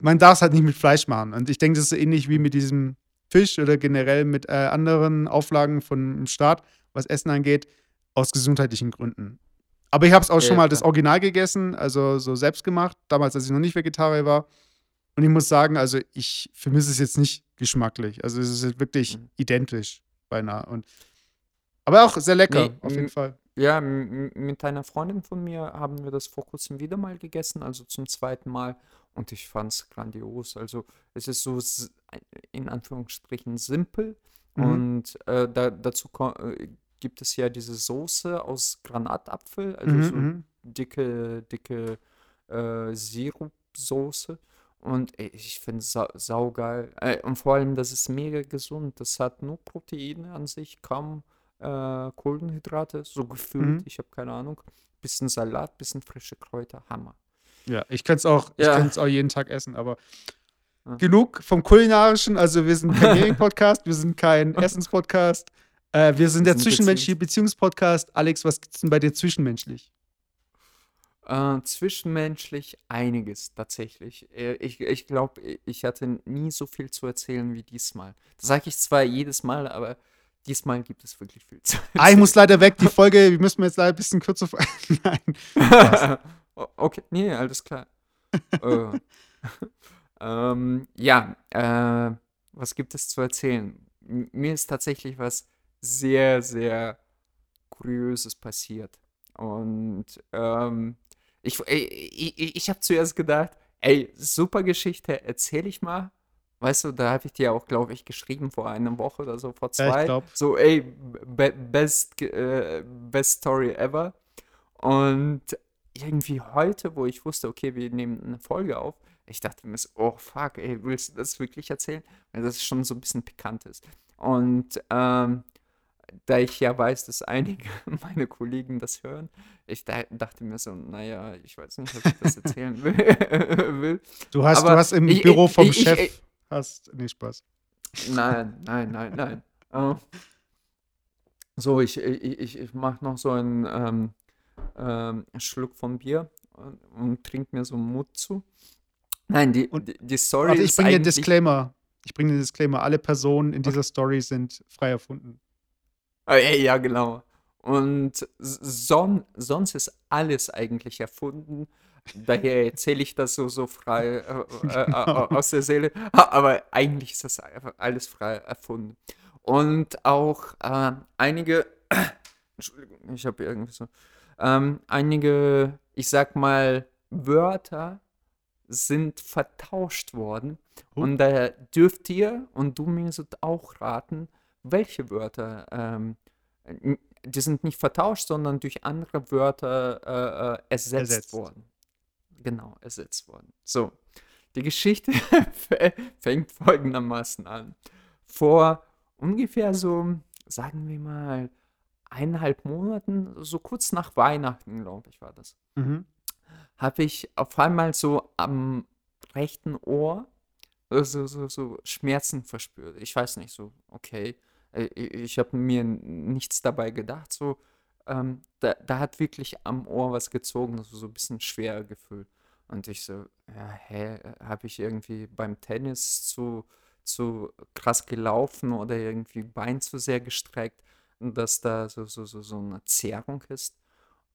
man darf es halt nicht mit Fleisch machen. Und ich denke, das ist so ähnlich wie mit diesem Fisch oder generell mit äh, anderen Auflagen vom Staat, was Essen angeht, aus gesundheitlichen Gründen. Aber ich habe es auch ja, schon mal das Original gegessen, also so selbst gemacht, damals, als ich noch nicht Vegetarier war. Und ich muss sagen, also ich vermisse es jetzt nicht geschmacklich. Also es ist wirklich mhm. identisch beinahe. Und, aber auch sehr lecker, nee, auf jeden Fall. Ja, mit einer Freundin von mir haben wir das vor kurzem wieder mal gegessen, also zum zweiten Mal. Und ich fand es grandios. Also es ist so in Anführungsstrichen simpel. Mhm. Und äh, da, dazu äh, gibt es ja diese Soße aus Granatapfel, also mhm, so mhm. dicke, dicke äh, Sirupsoße. Und ey, ich finde es sa saugeil. Äh, und vor allem, das ist mega gesund. Das hat nur Proteine an sich, kaum äh, Kohlenhydrate, so gefühlt. Mhm. Ich habe keine Ahnung. Bisschen Salat, bisschen frische Kräuter, Hammer. Ja, ich könnte es auch, ja. auch jeden Tag essen, aber ja. genug vom Kulinarischen. Also wir sind kein Gaming-Podcast, wir sind kein Essens-Podcast. Äh, wir sind wir der zwischenmenschliche Beziehungspodcast. Alex, was gibt es denn bei dir zwischenmenschlich? Äh, zwischenmenschlich einiges tatsächlich. Äh, ich, ich glaube, ich hatte nie so viel zu erzählen wie diesmal. Das sage ich zwar jedes Mal, aber diesmal gibt es wirklich viel zu erzählen. Ah, ich muss leider weg. Die Folge, wir müssen jetzt leider ein bisschen kürzer. Nein. okay, nee, alles klar. äh, ähm, ja, äh, was gibt es zu erzählen? M mir ist tatsächlich was sehr, sehr Kurioses passiert. Und ähm, ich, ich, ich, ich habe zuerst gedacht, ey, super Geschichte, erzähl ich mal. Weißt du, da habe ich dir auch, glaube ich, geschrieben vor einer Woche oder so, vor zwei. Ja, so, ey, be best, äh, best Story ever. Und irgendwie heute, wo ich wusste, okay, wir nehmen eine Folge auf, ich dachte mir so, oh fuck, ey, willst du das wirklich erzählen? Weil das schon so ein bisschen pikant ist. Und ähm, da ich ja weiß, dass einige meiner Kollegen das hören, ich da, dachte mir so, naja, ich weiß nicht, ob ich das erzählen will. Du hast, du hast im ich, Büro vom ich, Chef, ich, hast, nee, Spaß. Nein, nein, nein, nein. Uh, so, ich, ich, ich mache noch so einen ähm, ähm, Schluck von Bier und, und trinke mir so Mut zu. Nein, die, und, die, die Story warte, ich bringe den Disclaimer. Ich bringe den Disclaimer. Alle Personen in dieser Story sind frei erfunden. Ah, ja, genau. Und son sonst ist alles eigentlich erfunden. Daher erzähle ich das so, so frei äh, äh, genau. aus der Seele. Aber eigentlich ist das alles frei erfunden. Und auch äh, einige, Entschuldigung, ich habe irgendwie so, ähm, einige, ich sag mal, Wörter sind vertauscht worden. Oh. Und daher dürft ihr und du mir auch raten, welche Wörter, ähm, die sind nicht vertauscht, sondern durch andere Wörter äh, äh ersetzt, ersetzt, worden. Genau, ersetzt worden. So, die Geschichte fängt folgendermaßen an. Vor ungefähr so, sagen wir mal, eineinhalb Monaten, so kurz nach Weihnachten, glaube ich, war das, mhm. habe ich auf einmal so am rechten Ohr so, so, so Schmerzen verspürt. Ich weiß nicht, so, okay, ich habe mir nichts dabei gedacht, so, ähm, da, da hat wirklich am Ohr was gezogen, so, so ein bisschen schwer gefühlt. Und ich so, ja, hä, habe ich irgendwie beim Tennis zu, zu krass gelaufen oder irgendwie Bein zu sehr gestreckt, dass da so, so, so, so eine Zerrung ist.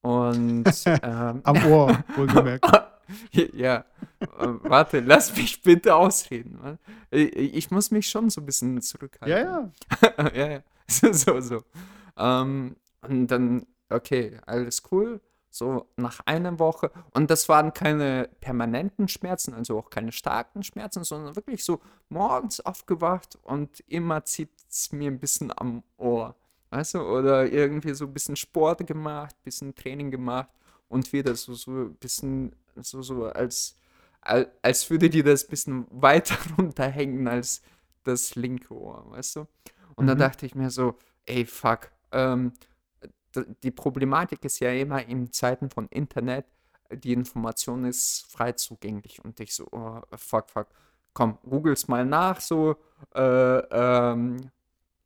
Und ähm, am Ohr, wohlgemerkt. ja, äh, warte, lass mich bitte ausreden. Ich muss mich schon so ein bisschen zurückhalten. Ja, ja. ja, ja. So, so. so. Ähm, und dann, okay, alles cool. So nach einer Woche. Und das waren keine permanenten Schmerzen, also auch keine starken Schmerzen, sondern wirklich so morgens aufgewacht und immer zieht es mir ein bisschen am Ohr. Weißt du? Oder irgendwie so ein bisschen Sport gemacht, ein bisschen Training gemacht und wieder so, so ein bisschen so, so als, als würde dir das ein bisschen weiter runterhängen als das linke Ohr, weißt du? Und mhm. dann dachte ich mir so, ey, fuck, ähm, die Problematik ist ja immer in Zeiten von Internet, die Information ist frei zugänglich. Und ich so, oh, fuck, fuck. Komm, googles mal nach, so äh, ähm,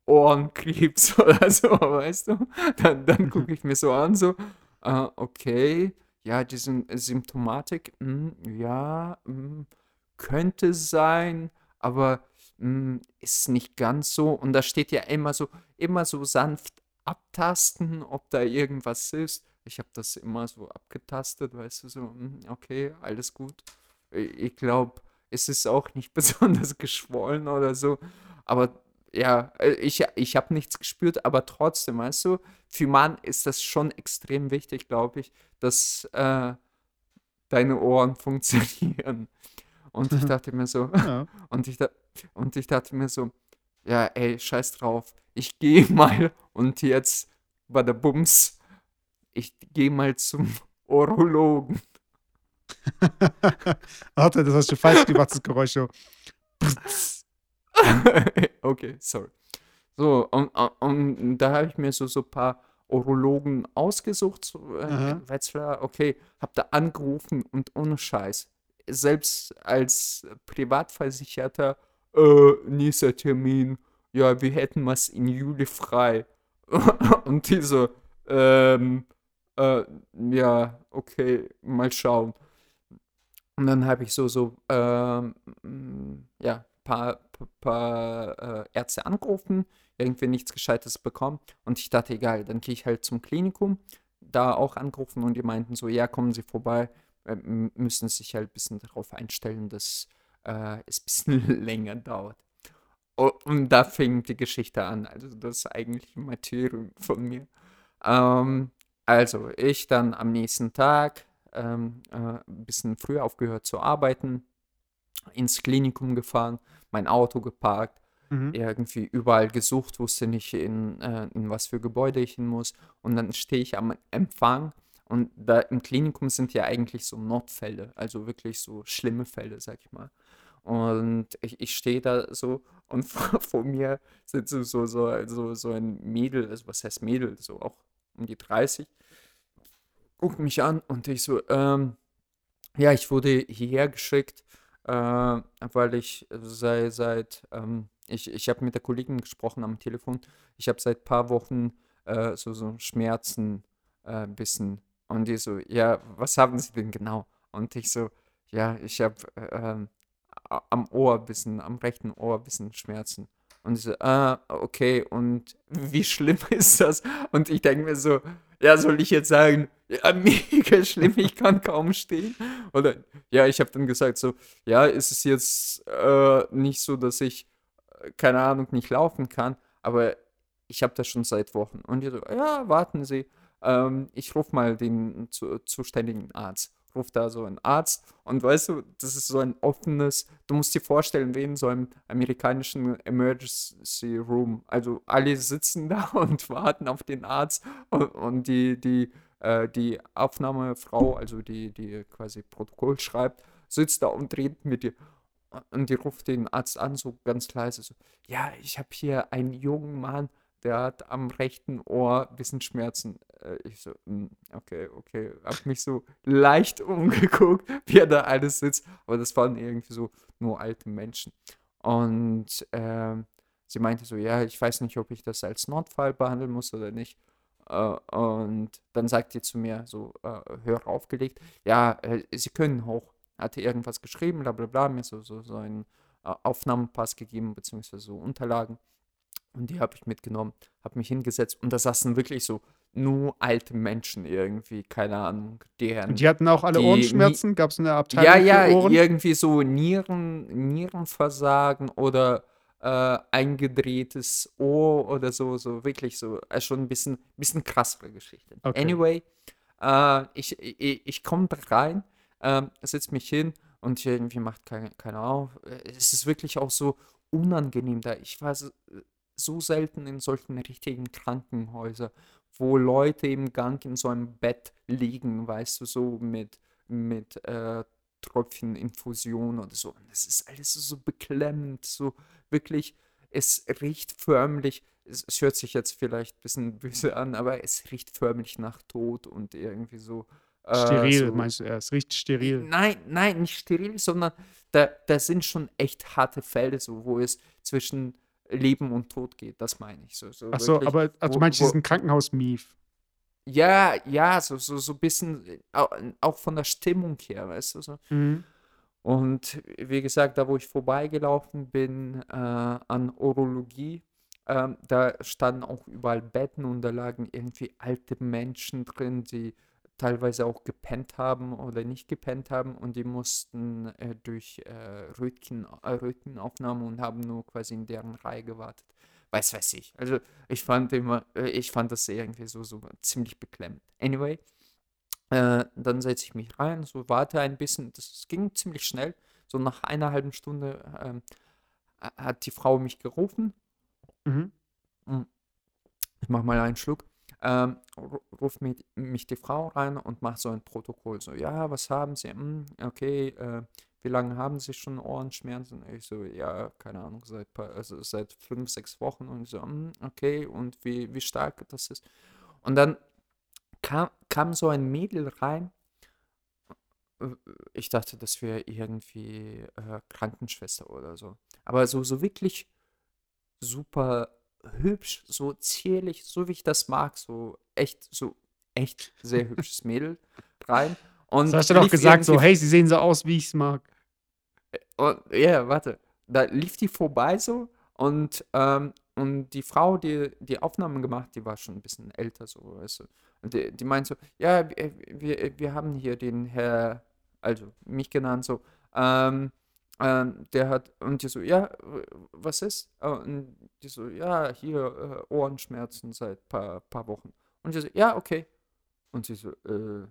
Ohrenkrebs oder so, weißt du? Dann, dann gucke ich mir so an, so, äh, okay, ja, diese Symptomatik, mh, hm, ja, mh, hm, könnte sein, aber mh, hm, ist nicht ganz so. Und da steht ja immer so, immer so sanft abtasten, ob da irgendwas ist. Ich habe das immer so abgetastet, weißt du, so, okay, alles gut. Ich glaube, es ist auch nicht besonders geschwollen oder so, aber ja, äh, ich, ich habe nichts gespürt, aber trotzdem, weißt du, für Mann ist das schon extrem wichtig, glaube ich, dass äh, deine Ohren funktionieren. Und ich dachte mir so, ja. und, ich, und ich dachte mir so, ja, ey, scheiß drauf, ich gehe mal und jetzt bei der Bums, ich gehe mal zum Urologen. Warte, das hast du falsch gemacht, das Geräusch. So. okay, sorry. So, und, und da habe ich mir so, so ein paar Urologen ausgesucht. Äh, Wetzlar, okay, habe da angerufen und ohne Scheiß. Selbst als Privatversicherter, äh, nächster Termin, ja, wir hätten was in Juli frei. und die so, ähm, äh, ja, okay, mal schauen. Und dann habe ich so, so, ähm, ja, paar, paar äh, Ärzte angerufen, irgendwie nichts Gescheites bekommen. Und ich dachte, egal, dann gehe ich halt zum Klinikum, da auch angerufen und die meinten so, ja, kommen Sie vorbei, äh, müssen sich halt ein bisschen darauf einstellen, dass äh, es ein bisschen länger dauert. Und da fing die Geschichte an, also das eigentliche Martyrium von mir. Ähm, also ich dann am nächsten Tag ähm, äh, ein bisschen früher aufgehört zu arbeiten, ins Klinikum gefahren, mein Auto geparkt, mhm. irgendwie überall gesucht, wusste nicht, in, äh, in was für Gebäude ich hin muss. Und dann stehe ich am Empfang und da im Klinikum sind ja eigentlich so Notfälle, also wirklich so schlimme Fälle, sag ich mal. Und ich, ich stehe da so und vor, vor, mir sitzt so, so, so, so ein Mädel, also was heißt Mädel, so auch um die 30, guckt mich an und ich so, ähm, ja, ich wurde hierher geschickt, äh, weil ich sei, seit, ähm, ich, ich habe mit der Kollegin gesprochen am Telefon, ich habe seit paar Wochen äh, so, so Schmerzen äh, bisschen. Und die so, ja, was haben Sie denn genau? Und ich so, ja, ich habe äh, am Ohr bisschen, am rechten Ohr bisschen Schmerzen. Und ich so, ah, okay, und wie schlimm ist das? Und ich denke mir so, ja, soll ich jetzt sagen, ja, mega schlimm, ich kann kaum stehen? Oder, ja, ich habe dann gesagt so, ja, ist es jetzt äh, nicht so, dass ich, äh, keine Ahnung, nicht laufen kann, aber ich habe das schon seit Wochen. Und die so, ja, warten Sie, ähm, ich rufe mal den zu, zuständigen Arzt ruft da so ein Arzt und weißt du, das ist so ein offenes, du musst dir vorstellen, wie in so einem amerikanischen Emergency Room. Also alle sitzen da und warten auf den Arzt und, und die, die, äh, die Aufnahmefrau, also die, die quasi Protokoll schreibt, sitzt da und redet mit dir. Und die ruft den Arzt an, so ganz leise, so, ja, ich habe hier einen jungen Mann, der hat am rechten Ohr ein bisschen Schmerzen. Äh, ich so, hm, okay, okay. Hab mich so leicht umgeguckt, wie er da alles sitzt. Aber das waren irgendwie so nur alte Menschen. Und äh, sie meinte so, ja, ich weiß nicht, ob ich das als Notfall behandeln muss oder nicht. Uh, und dann sagt sie zu mir so, uh, Hörer aufgelegt, ja, äh, sie können hoch. Hatte irgendwas geschrieben, bla bla bla, mir so, so, so einen Aufnahmepass gegeben, beziehungsweise so Unterlagen. Und die habe ich mitgenommen, habe mich hingesetzt und da saßen wirklich so nur alte Menschen irgendwie, keine Ahnung, deren. Und die hatten auch alle Ohrenschmerzen? Gab es eine Abteilung ja? Ja, irgendwie so Nieren, Nierenversagen oder äh, eingedrehtes Ohr oder so, so wirklich so, äh, schon ein bisschen, bisschen krassere Geschichte. Okay. Anyway, äh, ich, ich, ich komme da rein, äh, setze mich hin und irgendwie macht keine, keine Ahnung, es ist wirklich auch so unangenehm da. Ich war so, so selten in solchen richtigen Krankenhäusern, wo Leute im Gang in so einem Bett liegen, weißt du, so mit, mit äh, Tröpfcheninfusion oder so. Und das ist alles so beklemmend, so wirklich, es riecht förmlich, es, es hört sich jetzt vielleicht ein bisschen böse an, aber es riecht förmlich nach Tod und irgendwie so Steril, äh, so, meinst du erst? Riecht steril. Nein, nein, nicht steril, sondern da, da sind schon echt harte Felder, so, wo es zwischen Leben und Tod geht. Das meine ich. So, so Ach so, wirklich, aber also wo- du meinst wo- diesen Krankenhaus-Mief. Ja, ja, so, so, so ein bisschen, äh, au- auch von der Stimmung her, weißt du, so. Mhm. Und wie gesagt, da wo ich vorbeigelaufen bin äh, an Urologie, ähm, da standen auch überall Betten und da lagen irgendwie alte Menschen drin, die teilweise auch gepennt haben oder nicht gepennt haben und die mussten äh, durch äh, Röntgen, äh, Röntgenaufnahmen und haben nur quasi in deren Reihe gewartet. Weiß weiß ich. Also ich fand immer, äh, ich fand das irgendwie so, so ziemlich beklemmend. Anyway, äh, dann setze ich mich rein, so warte ein bisschen. Das ging ziemlich schnell. So nach einer halben Stunde ähm, ha- hat die Frau mich gerufen. Mhm. Ich mache mal einen Schluck. Ähm, ru- ruft mich, mich die Frau rein und macht so ein Protokoll. So, ja, was haben Sie? Hm, okay, äh, wie lange haben Sie schon Ohrenschmerzen? Ich so, ja, keine Ahnung, seit, paar, also seit fünf, sechs Wochen. Und ich so, hm, okay, und wie, wie stark das ist. Und dann kam, kam so ein Mädel rein. Äh, Ich dachte, das wäre irgendwie äh, Krankenschwester oder so. Aber so, so wirklich super hübsch, so zierlich, so wie ich das mag, so echt, so echt sehr hübsches Mädel rein. Und Das hast du doch gesagt, so, hey, sie sehen so aus, wie ich es mag. Und, ja, warte. Da lief die vorbei so und, ähm, und die Frau, die die Aufnahmen gemacht, die war schon ein bisschen älter, so, weißt du. Und die, die meint so, ja, wir, wir, haben hier den Herr, also mich genannt, so, ähm, ähm, der hat, und die so, ja, was ist? Äh, Und die so, ja, hier äh, Ohrenschmerzen seit paar, paar Wochen. Und die so, ja, okay. Und sie so, äh,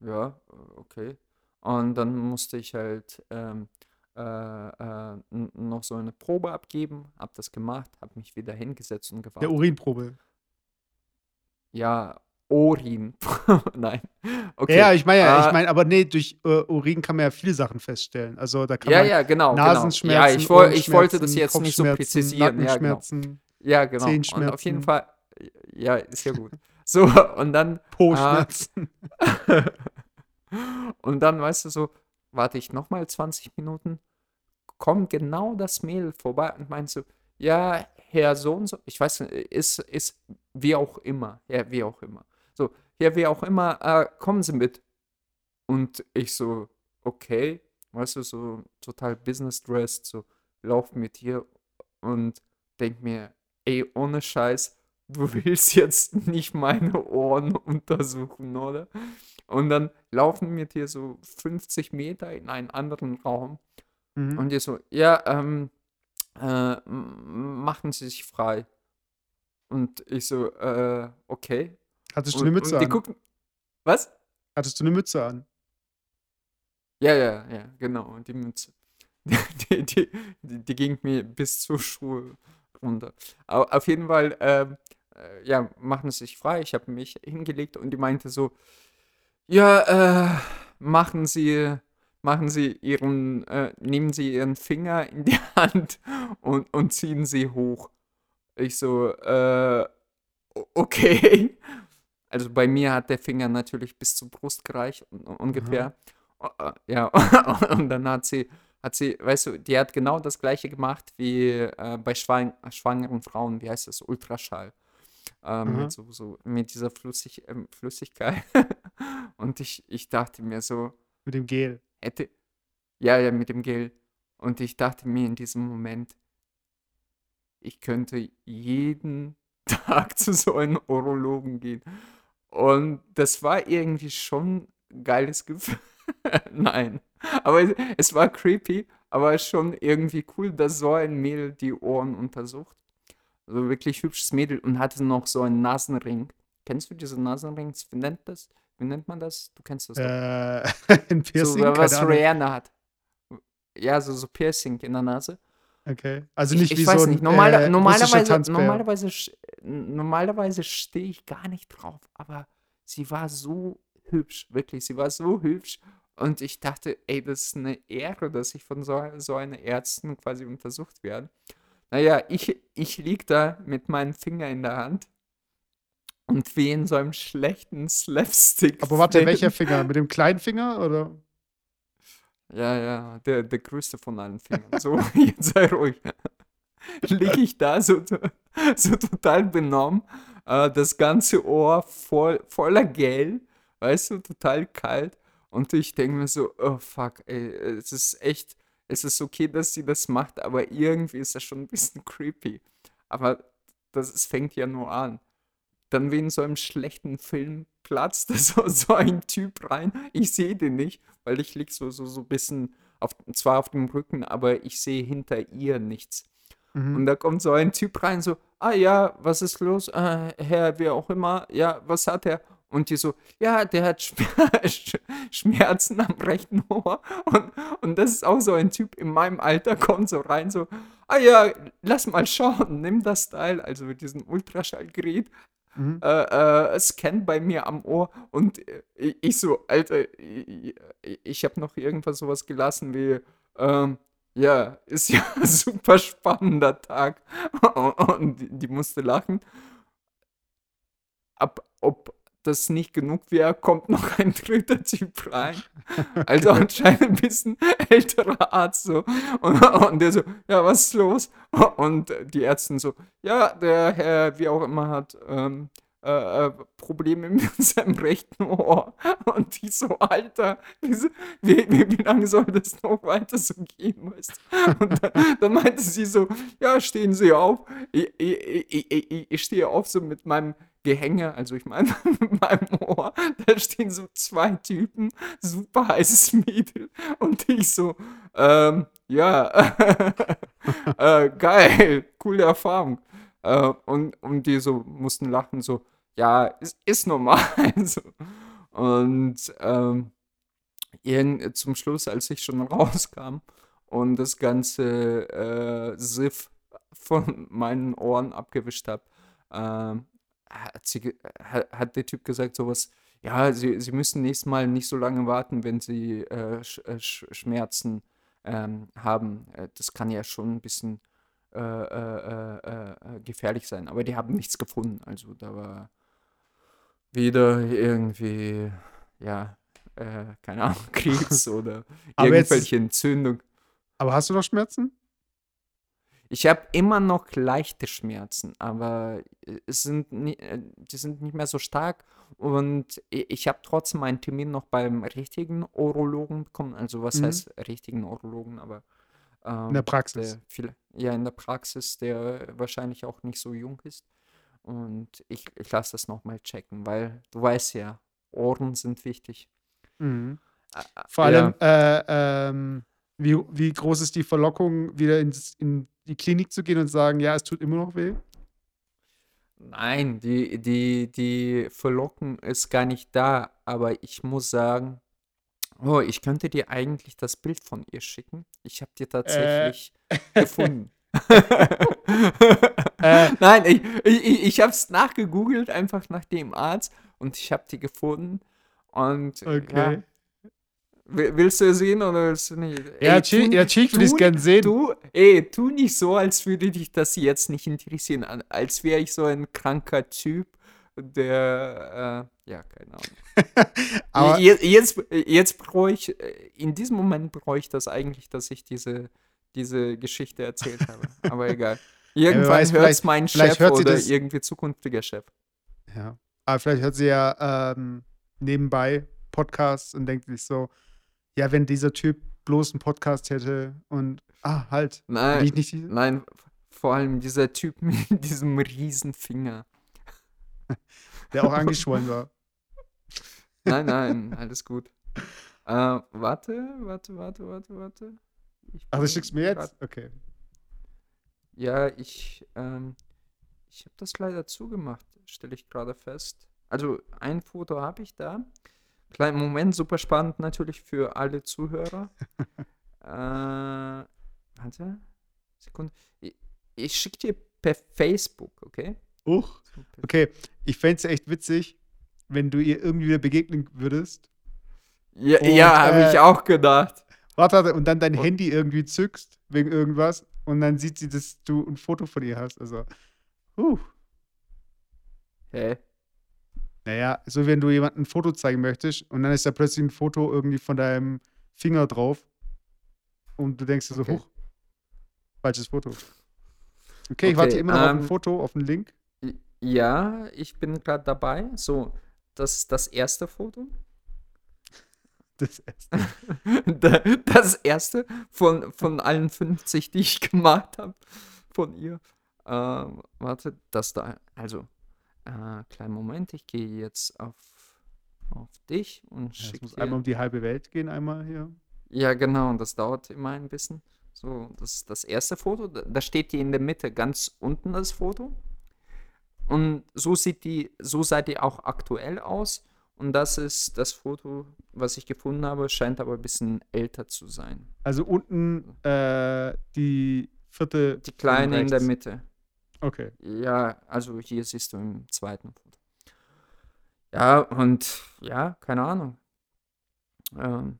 ja, äh, okay. Und dann musste ich halt ähm, äh, äh, noch so eine Probe abgeben, hab das gemacht, hab mich wieder hingesetzt und Der gewartet. Urinprobe. Ja, Urin. Nein. Okay. Ja, ich meine ja, Äh, ich meine, aber nee, durch äh, Urin kann man ja viele Sachen feststellen. Also da kann ja, man ja, genau, genau. Nasenschmerzen, Ja, ich, woll, ich wollte das jetzt nicht so präzisieren. Ja, genau. Ja, genau. Und auf jeden Fall, ja, ist ja gut. So, und dann Po-Schmerzen. Und dann, weißt du, so, warte ich nochmal 20 Minuten, kommt genau das Mädel vorbei und meint so, ja, Herr so und so, ich weiß nicht, ist, ist wie auch immer, ja, wie auch immer. So, ja, wie auch immer, äh, kommen Sie mit. Und ich so, okay, weißt du, so total business-dressed, so, lauf mit dir und denk mir, ey, ohne Scheiß, du willst jetzt nicht meine Ohren untersuchen, oder? Und dann laufen wir hier so 50 Meter in einen anderen Raum Mhm. und die so, ja, ähm, äh, machen Sie sich frei. Und ich so, äh, okay. Hattest du Und, eine Mütze an? gucken, was? Hattest du eine Mütze an? Ja, ja, ja, genau, und die Mütze. Die, die, die, die ging mir bis zur Schuhe runter. Au- Auf jeden Fall, ähm, äh, ja, machen Sie sich frei. Ich habe mich hingelegt und die meinte so, ja, äh, machen Sie, machen Sie Ihren, äh, nehmen Sie Ihren Finger in die Hand und, und ziehen Sie hoch. Ich so, äh, okay. Also bei mir hat der Finger natürlich bis zur Brust gereicht, un- ungefähr. Äh, Ja, und dann hat sie, hat sie, weißt du, die hat genau das gleiche gemacht wie äh, bei schwang schwangeren Frauen, wie heißt das, Ultraschall. Ähm, mit, so, so, mit dieser Flüssig ähm, Flüssigkeit. Und ich, ich dachte mir so, Mit dem Gel. hätte, ja, ja, mit dem Gel. Und ich dachte mir in diesem Moment, ich könnte jeden Tag zu so einem Urologen gehen. Und das war irgendwie schon ein geiles Gefühl. Nein, aber es, es war creepy, aber schon irgendwie cool, dass so ein Mädel die Ohren untersucht. Also wirklich hübsches Mädel und hatte noch so einen Nasenring. Kennst du diese Nasenrings? Wie nennt das? Wie nennt man das? Du kennst das doch. Äh, ein So, Piercing? was Keine Ahnung. Rihanna hat. Ja, so, so Piercing in der Nase. Okay. Also Ich, nicht ich wie weiß so ein nicht. Normale, äh, normalerweise, normalerweise, normalerweise stehe ich gar nicht drauf, aber sie war so hübsch, wirklich. Sie war so hübsch. Und ich dachte, ey, das ist eine Ehre, dass ich von so, so einer Ärztin quasi untersucht werde. Naja, ich, ich lieg da mit meinem Finger in der Hand Und wie in so einem schlechten Slapstick. Aber warte, welcher Finger? Mit dem kleinen Finger oder? Ja, ja, der, der größte von allen Fingern. So, jetzt sei ruhig. Liege ich da so, so total benommen, äh, das ganze Ohr voll, voller Gel, weißt du, total kalt. Und ich denke mir so, oh fuck, ey, es ist echt, es ist okay, dass sie das macht, aber irgendwie ist das schon ein bisschen creepy. Aber das es fängt ja nur an dann wie in so einem schlechten Film platzt da so, so ein Typ rein. Ich sehe den nicht, weil ich liege so, so, so ein bisschen, auf, zwar auf dem Rücken, aber ich sehe hinter ihr nichts. Mhm. Und da kommt so ein Typ rein, so, ah ja, was ist los? Äh, Herr, wer auch immer, ja, was hat er? Und die so, ja, der hat Schmerzen am rechten Ohr. Und, und das ist auch so ein Typ in meinem Alter, kommt so rein, so, ah ja, lass mal schauen, nimm das Teil, also mit diesem Ultraschallgerät, mhm. äh, äh, scannt bei mir am Ohr und ich, ich so, Alter, ich, ich habe noch irgendwas sowas gelassen wie, ähm, ja, ist ja ein super spannender Tag. Und die, die musste lachen. Ab, ob das nicht genug wäre, kommt noch ein dritter Typ rein. Also anscheinend ein bisschen älterer Arzt so. Und, und, der so, ja, was ist los? Und die Ärztin so, ja, der Herr, wie auch immer, hat ähm, äh, äh Probleme mit seinem rechten Ohr. Und die so, Alter, wie, wie, wie, lange soll das noch weiter so gehen? Weißt? Und dann, dann meinte sie so, ja, stehen Sie auf. Ich, ich, ich, ich stehe auf so mit meinem Gehänge, also ich meine, in meinem Ohr, da stehen so zwei Typen, super heißes Mädel und ich so, ähm, ja, äh, geil, coole Erfahrung. Äh, und, und die so mussten lachen, so, ja, ist, ist normal. so. Und ähm, irgend, zum Schluss, als ich schon rauskam und das ganze äh, Siff von meinen Ohren abgewischt habe, ähm, hat, sie, hat, der Typ gesagt, sowas, ja, sie, sie müssen nächstes Mal nicht so lange warten, wenn sie äh, Sch äh, Schmerzen ähm, haben. Äh, das kann ja schon ein bisschen äh, äh, äh, gefährlich sein. Aber die haben nichts gefunden. Also da war weder irgendwie, ja, keine Ahnung, Krebs oder irgendwelche Entzündung. Aber hast du noch Schmerzen? Ich habe immer noch leichte Schmerzen, aber es sind nie, äh, die sind nicht mehr so stark und ich habe trotzdem einen Termin noch beim richtigen Urologen bekommen. Also was mhm. heißt richtigen Urologen, aber ähm, in der Praxis. Der viel, ja, in der Praxis, der wahrscheinlich auch nicht so jung ist. Und ich, ich lasse das nochmal checken, weil du weißt ja, Ohren sind wichtig. Mhm. Vor allem, ja. äh, ähm, wie, wie groß ist die Verlockung, wieder ins, in die Klinik zu gehen und sagen, ja, es tut immer noch weh? Nein, die, die, die Verlockung ist gar nicht da, aber ich muss sagen, oh, ich könnte dir eigentlich das Bild von ihr schicken. Ich habe dir tatsächlich äh. gefunden. äh. Nein, ich, ich, ich habe es nachgegoogelt, einfach nach dem Arzt und ich habe die gefunden. Und okay. ja, Willst du sehen oder willst du nicht? Ja, ey, tu, ja Cheek würde ich gerne sehen. Du, ey, tu nicht so, als würde dich das jetzt nicht interessieren. Als wäre ich so ein kranker Typ, der, äh, ja, keine Ahnung. Aber jetzt, jetzt, jetzt brauche ich, äh, in diesem Moment brauche ich das eigentlich, dass ich diese, diese Geschichte erzählt habe. Aber egal. Irgendwann ja, hört es mein Chef oder irgendwie zukünftiger Chef. Ja, aber vielleicht hört sie ja ähm, nebenbei Podcasts und denkt sich so, ja, wenn dieser Typ bloß einen Podcast hätte und, ah, halt. Nein, ich nicht nein vor allem dieser Typ mit diesem Riesenfinger. Der auch angeschwollen war. Nein, nein, alles gut. Äh, warte, warte, warte, warte, warte. Ach, du schickst mir jetzt? Okay. Ja, ich, ähm, ich habe das leider zugemacht, stelle ich gerade fest. Also ein Foto habe ich da. Kleinen Moment, super spannend natürlich für alle Zuhörer. äh, warte, Sekunde. Ich, ich schicke dir per Facebook, okay? Uch, okay. Ich fände es echt witzig, wenn du ihr irgendwie wieder begegnen würdest. Ja, ja habe äh, ich auch gedacht. Warte, und dann dein und, Handy irgendwie zückst wegen irgendwas und dann sieht sie, dass du ein Foto von ihr hast. Also, uh. Hä? Naja, so wenn du jemandem ein Foto zeigen möchtest und dann ist da plötzlich ein Foto irgendwie von deinem Finger drauf und du denkst dir so, Okay. huch, falsches Foto. Okay, ich warte Okay, immer noch auf ein ähm, Foto, auf einen Link. Ja, ich bin gerade dabei. So, das ist das erste Foto. Das erste. Da- Das erste von, von allen 50, die ich gemacht habe von ihr. Ähm, warte, das da. Also, äh, kleinen Moment, ich gehe jetzt auf, auf dich und Ja, es schicke muss dir. einmal um die halbe Welt gehen, einmal hier. Ja, genau, und das dauert immer ein bisschen. So, das ist das erste Foto. Da steht die in der Mitte ganz unten das Foto. Und so sieht die, so sah die auch aktuell aus. Und das ist das Foto, was ich gefunden habe, scheint aber ein bisschen älter zu sein. Also unten äh, die vierte. Die kleine in der. Mitte. Okay. Ja, also hier siehst du im zweiten Foto. Ja, und ja, keine Ahnung. Ähm,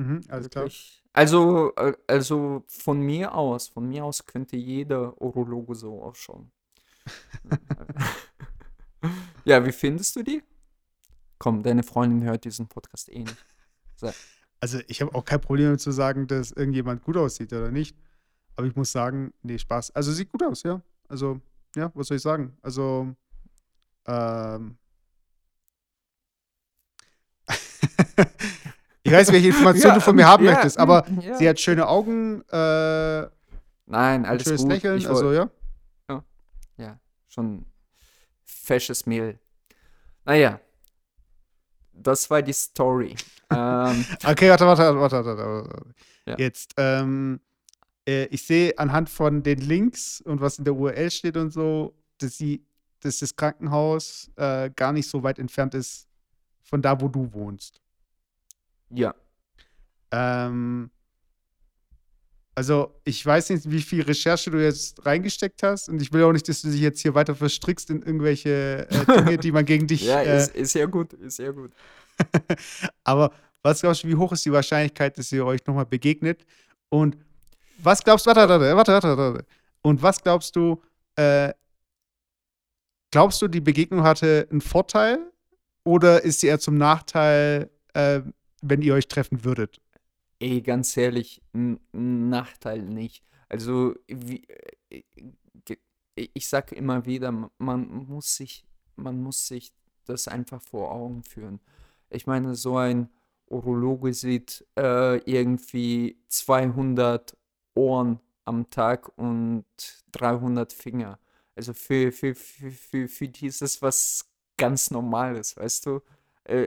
Mhm, alles klar. Also, äh, also von mir aus, von mir aus könnte jeder Urologe so ausschauen. ja, wie findest du die? Komm, deine Freundin hört diesen Podcast eh nicht. Also ich habe auch kein Problem zu sagen, dass irgendjemand gut aussieht oder nicht. Aber ich muss sagen, nee, Spaß. Also sieht gut aus, ja. Also, ja, was soll ich sagen? Also, ähm. ich weiß nicht, welche Informationen Ja, du von mir haben ja, möchtest, aber ja. sie hat schöne Augen, äh, Nein, ein alles schönes gut. Lächeln, Ich also ja. ja, schon fesches Mehl. Naja, das war die Story. ähm, Okay, warte, warte, warte, warte, warte, warte. Ja. Jetzt, ähm, äh, ich sehe anhand von den Links und was in der URL steht und so, dass sie, dass das Krankenhaus äh, gar nicht so weit entfernt ist von da, wo du wohnst. ja, Ähm, also, ich weiß nicht, wie viel Recherche du jetzt reingesteckt hast und ich will auch nicht, dass du dich jetzt hier weiter verstrickst in irgendwelche äh, Dinge, die man gegen dich ja, äh, ist, ist ja gut, ist ja gut. Aber was glaubst du, wie hoch ist die Wahrscheinlichkeit, dass ihr euch nochmal begegnet? Und was glaubst du, warte, warte, warte, warte, warte. Und was glaubst du, äh, glaubst du, die Begegnung hatte einen Vorteil oder ist sie eher zum Nachteil, äh, wenn ihr euch treffen würdet? Ey, ganz ehrlich, ein Nachteil nicht. Also, wie, äh, ge- ich sage immer wieder, man muss sich, man muss sich das einfach vor Augen führen. Ich meine, so ein Urologe sieht äh, irgendwie 200 Ohren am Tag und 300 Finger. Also für, für, für, für, für die ist das was ganz Normales, weißt du? Äh,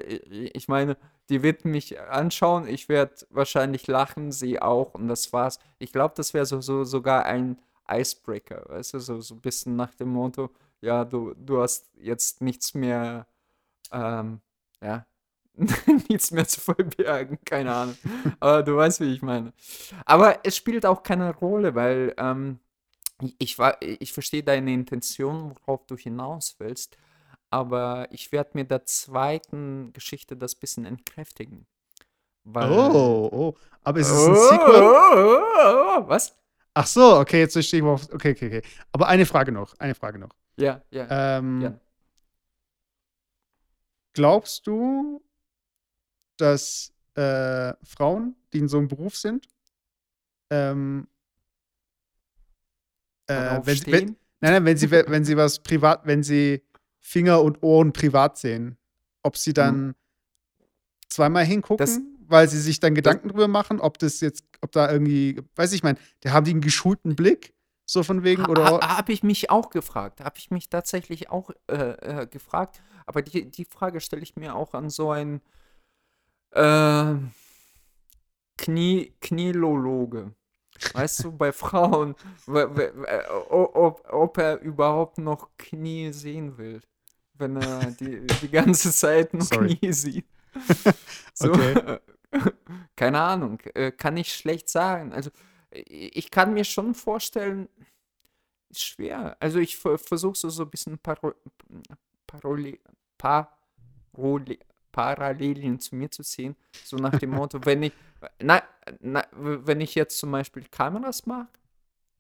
ich meine, die wird mich anschauen, ich werde wahrscheinlich lachen, sie auch und das war's. Ich glaube, das wäre so, so sogar ein Icebreaker, weißt du, so, so ein bisschen nach dem Motto, ja, du, du hast jetzt nichts mehr, ähm, ja, nichts mehr zu verbergen, keine Ahnung. Aber du weißt, wie ich meine. Aber es spielt auch keine Rolle, weil ähm, ich, ich, verstehe deine Intention, worauf du hinaus willst, aber ich werde mit der zweiten Geschichte das bisschen entkräftigen. Weil, Oh, oh. Aber ist es ein Oh, Sequel? oh, oh, oh, was? Ach so, okay, jetzt verstehe ich, worauf. Okay, okay, okay. Aber eine Frage noch, eine Frage noch. Ja, ja, Ähm, ja. Glaubst du, dass äh, Frauen, die in so einem Beruf sind, ähm, äh, wenn, sie- wenn, nein, nein, wenn sie, wenn sie was privat, wenn sie Finger und Ohren privat sehen, ob sie dann zweimal hingucken, Das- weil sie sich dann Gedanken drüber machen, ob das jetzt, ob da irgendwie, weiß ich mein, da haben die einen geschulten Blick, so von wegen, oder Ha, habe ich mich auch gefragt. Habe ich mich tatsächlich auch äh, äh, gefragt. Aber die, die Frage stelle ich mir auch an so einen äh, Knie, Knielologe. Weißt du, bei Frauen, äh, ob, ob er überhaupt noch Knie sehen will, wenn er die, die ganze Zeit nur Sorry. Knie sieht. So, Okay. keine Ahnung, äh, kann ich schlecht sagen. Also, ich kann mir schon vorstellen, ist schwer. Also, ich versuche so, so ein bisschen Paro Parole Parole Parallelien zu mir zu ziehen. So nach dem Motto, wenn ich, na, na, wenn ich jetzt zum Beispiel Kameras mache,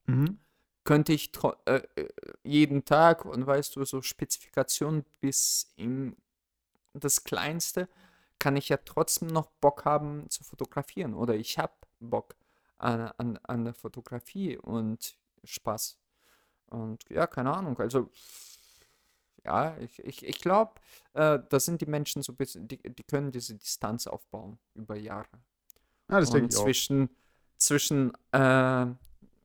Mhm. könnte ich äh, jeden Tag und weißt du, so Spezifikationen bis im das Kleinste, kann ich ja trotzdem noch Bock haben zu fotografieren. Oder ich habe Bock an, an, an der Fotografie und Spaß. Und ja, keine Ahnung. Also, ja, ich, ich, ich glaube, äh, da sind die Menschen so ein bisschen, die, die können diese Distanz aufbauen über Jahre. Ja, das denke ich auch. zwischen, zwischen äh,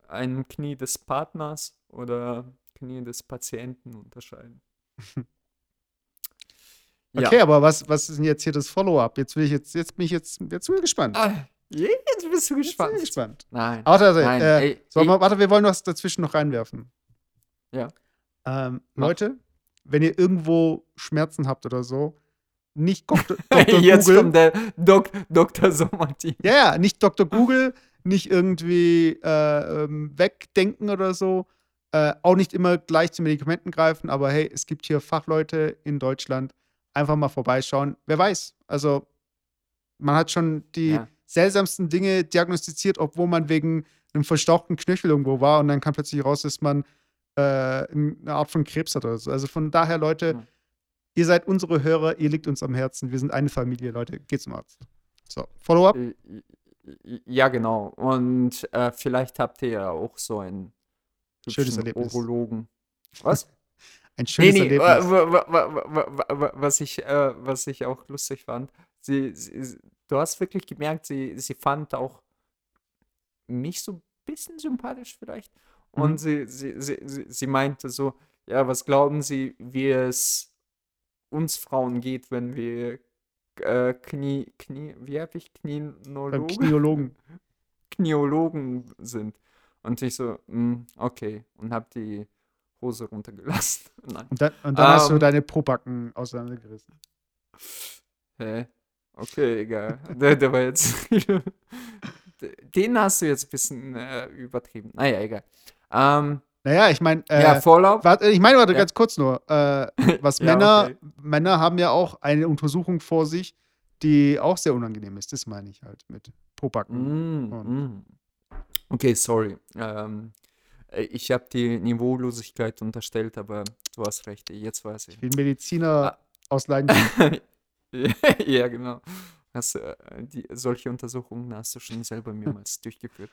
einem Knie des Partners oder Knie des Patienten unterscheiden. Okay, aber was, was ist denn jetzt hier das Follow-up? Jetzt will ich jetzt, jetzt bin ich jetzt, jetzt bin ich gespannt. Ah, jetzt bist du Jetzt bin gespannt. ich gespannt. Nein. Warte, warte, Nein, äh, ey, so, warte, wir wollen was dazwischen noch reinwerfen. Ja. Ähm. Leute, wenn ihr irgendwo Schmerzen habt oder so, nicht Dr. Dr. Jetzt Google. kommt der Dok Dr. Sommertin. Ja, ja, nicht Dr. Google, nicht irgendwie äh, ähm, wegdenken oder so. Äh, auch nicht immer gleich zu Medikamenten greifen, aber hey, es gibt hier Fachleute in Deutschland. Einfach mal vorbeischauen. Wer weiß. Also, man hat schon die Ja. seltsamsten Dinge diagnostiziert, obwohl man wegen einem verstauchten Knöchel irgendwo war und dann kam plötzlich raus, dass man äh, eine Art von Krebs hat oder so. Also von daher, Leute, Mhm. ihr seid unsere Hörer, ihr liegt uns am Herzen. Wir sind eine Familie, Leute. Geht zum Arzt. So, Follow-up. Äh, Ja, genau. Und äh, vielleicht habt ihr ja auch so einen Schönes Erlebnis. Urologen. Was? Ein schönes Nee, nee, Erlebnis. wa- wa- wa- wa- wa- wa- was ich, äh, was ich auch lustig fand, sie, sie, du hast wirklich gemerkt, sie, sie fand auch mich so ein bisschen sympathisch vielleicht. Und Mhm. sie, sie, sie, sie, meinte so, ja, was glauben Sie, wie es uns Frauen geht, wenn wir äh, Knie, Knie, wie habe ich, Knienologen? Kniologen. Kniologen sind. Und ich so, mm, okay. Und hab die Hose runtergelassen. Nein. Und dann, und dann hast du Ähm. deine Pobacken auseinandergerissen. Hä? Okay, egal. Der, der war jetzt. Den hast du jetzt ein bisschen äh, übertrieben. Naja, egal. Ähm, Naja, ich meine, äh, ja, Vorlauf. warte, ich meine, warte, Ja. ganz kurz nur. Äh, was Ja, Männer, okay. Männer haben ja auch eine Untersuchung vor sich, die auch sehr unangenehm ist. Das meine ich halt mit Pobacken. Mm, mm. Okay, sorry. Ähm, äh, ich habe die Niveaulosigkeit unterstellt, aber du hast recht. Jetzt weiß ich. Ich bin Mediziner Ah. aus Leidenschaft. ja, genau. Hast, äh, die, solche Untersuchungen hast du schon selber mehrmals durchgeführt.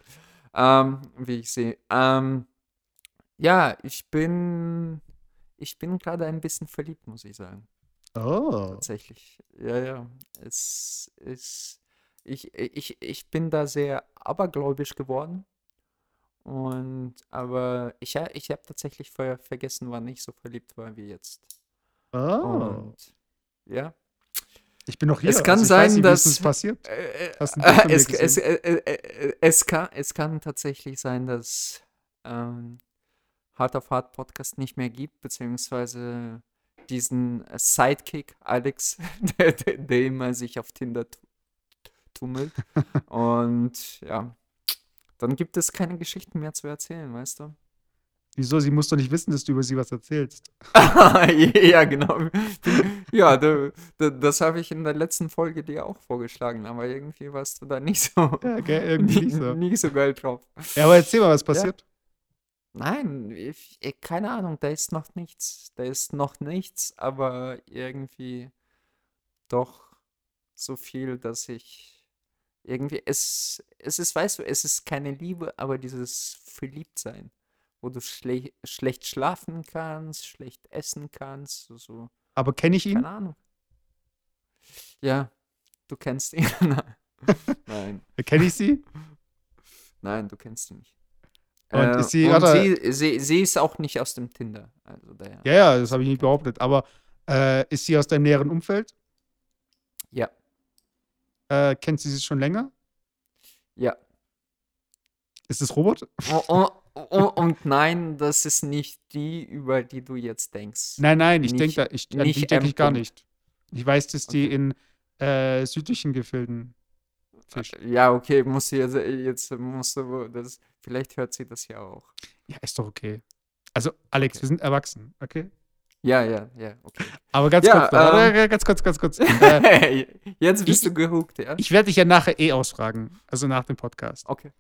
Ähm, wie ich sehe. Ähm, ja, ich bin, ich bin gerade ein bisschen verliebt, muss ich sagen. Oh. Tatsächlich. Ja, ja. Es ist, ich, ich, ich bin da sehr abergläubisch geworden. Und, aber ich, ich habe tatsächlich ver vergessen, wann ich so verliebt war wie jetzt. oh. Und, ja. Ich bin noch hier. Es kann also sein, nicht, dass- das passiert. Äh, Hast du ein äh, es, es, äh, äh, äh, es, kann, es kann tatsächlich sein, dass ähm, Hard auf Hard Podcast nicht mehr gibt, beziehungsweise diesen äh, Sidekick Alex, der, der, der immer sich auf Tinder tu- tummelt. Und ja, dann gibt es keine Geschichten mehr zu erzählen, weißt du? Wieso? Sie muss doch nicht wissen, dass du über sie was erzählst. ja, genau. Ja, da, da, das habe ich in der letzten Folge dir auch vorgeschlagen, aber irgendwie warst du da nicht so, Ja, gell, irgendwie nicht so. nicht so geil drauf. Ja, aber erzähl mal, was passiert. Nein, ich, ich, keine Ahnung, da ist noch nichts. Da ist noch nichts, aber irgendwie doch so viel, dass ich irgendwie, es, es ist, weißt du, es ist keine Liebe, aber dieses Verliebtsein, wo du schle schlecht schlafen kannst, schlecht essen kannst, so, so, Aber kenne ich ihn? keine Ahnung. Ja, du kennst ihn. Nein, Kenne ich sie? nein, du kennst ihn nicht. Und Äh, ist sie- und sie, sie, sie ist auch nicht aus dem Tinder. Also daher. Ja, ja, das habe ich nicht behauptet. Aber äh, ist sie aus deinem näheren Umfeld? Ja. Äh, kennt sie sie schon länger? Ja. Ist es Robert? Und, und, und nein, das ist nicht die, über die du jetzt denkst. Nein, nein, ich denke, ich, an nicht die denke ich gar nicht. Ich weiß, dass die Okay. in äh, südlichen Gefilden fischt. Ja, okay, muss sie jetzt, jetzt musst du das, vielleicht hört sie das ja auch. Ja, ist doch okay. Also, Alex, Okay. wir sind erwachsen, okay? Ja, ja, ja, okay. Aber ganz Ja, kurz, ähm, ganz kurz, ganz kurz. Äh, jetzt bist ich- du gehuckt, ja? ich werde dich ja nachher eh ausfragen, also nach dem Podcast. Okay.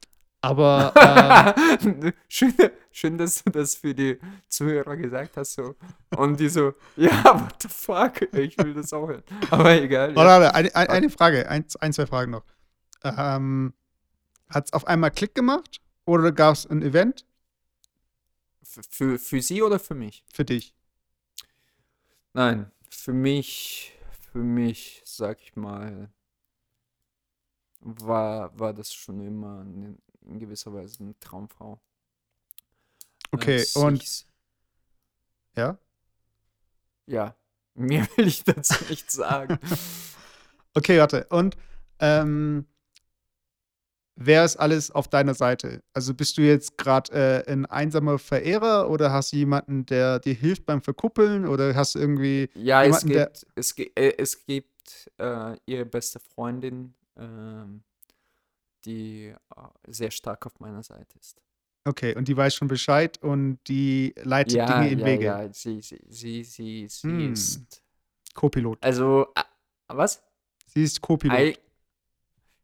Aber ähm, schön, schön, dass du das für die Zuhörer gesagt hast. So. Und die so, ja, what the fuck? Ich will das auch hören. Aber egal. warte, warte, eine, eine, Frage, ein, ein, zwei Fragen noch. Ähm, Hat es auf einmal Klick gemacht oder gab es ein Event F- Für, für sie oder für mich? für dich? Nein, für mich, für mich, sag ich mal, war, war das schon immer in, in gewisser Weise eine Traumfrau. Okay, Äh, und ja? Ja, mehr will ich dazu nicht sagen. Okay, warte. Und ähm, wer ist alles auf deiner Seite? Also bist du jetzt gerade äh, ein einsamer Verehrer oder hast du jemanden, der dir hilft beim Verkuppeln oder hast du irgendwie Ja, es Jemanden, der- gibt, es, äh, es gibt äh, ihre beste Freundin, ähm, die äh, sehr stark auf meiner Seite ist. Okay, und die weiß schon Bescheid und die leitet Ja, Dinge in ja, Wege. ja, sie, sie, sie, sie, sie Hm. ist, Co-Pilot. also, was? Sie ist Co-Pilot.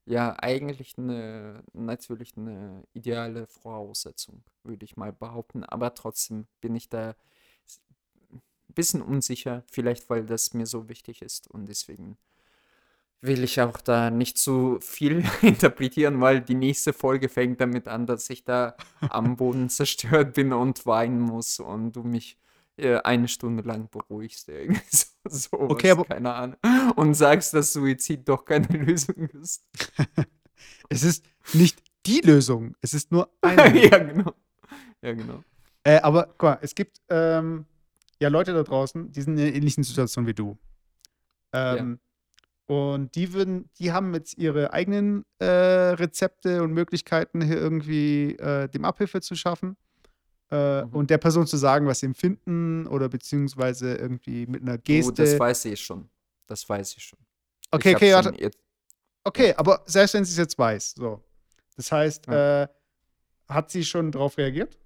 Ja, eigentlich eine, natürlich eine ideale Voraussetzung, würde ich mal behaupten. Aber trotzdem bin ich da ein bisschen unsicher, vielleicht weil das mir so wichtig ist. Und deswegen will ich auch da nicht zu viel interpretieren, weil die nächste Folge fängt damit an, dass ich da am Boden zerstört bin und weinen muss und du mich äh, eine Stunde lang beruhigst. Irgendwie so, sowas, Okay, aber- keine Ahnung. Und sagst, dass Suizid doch keine Lösung ist. Es ist nicht die Lösung, es ist nur eine. Lösung. ja, genau. Ja, genau. Äh, aber guck mal, es gibt ähm, ja Leute da draußen, die sind in einer ähnlichen Situation wie du. Ähm, Und die würden, die haben jetzt ihre eigenen äh, Rezepte und Möglichkeiten, hier irgendwie äh, dem Abhilfe zu schaffen. Äh, Mhm. Und der Person zu sagen, was sie empfinden oder beziehungsweise irgendwie mit einer Geste. das weiß ich schon. Das weiß ich schon. okay, ich okay, schon jetzt- Okay, aber selbst wenn sie es jetzt weiß, so. Das heißt, Ja. äh, hat sie schon darauf reagiert?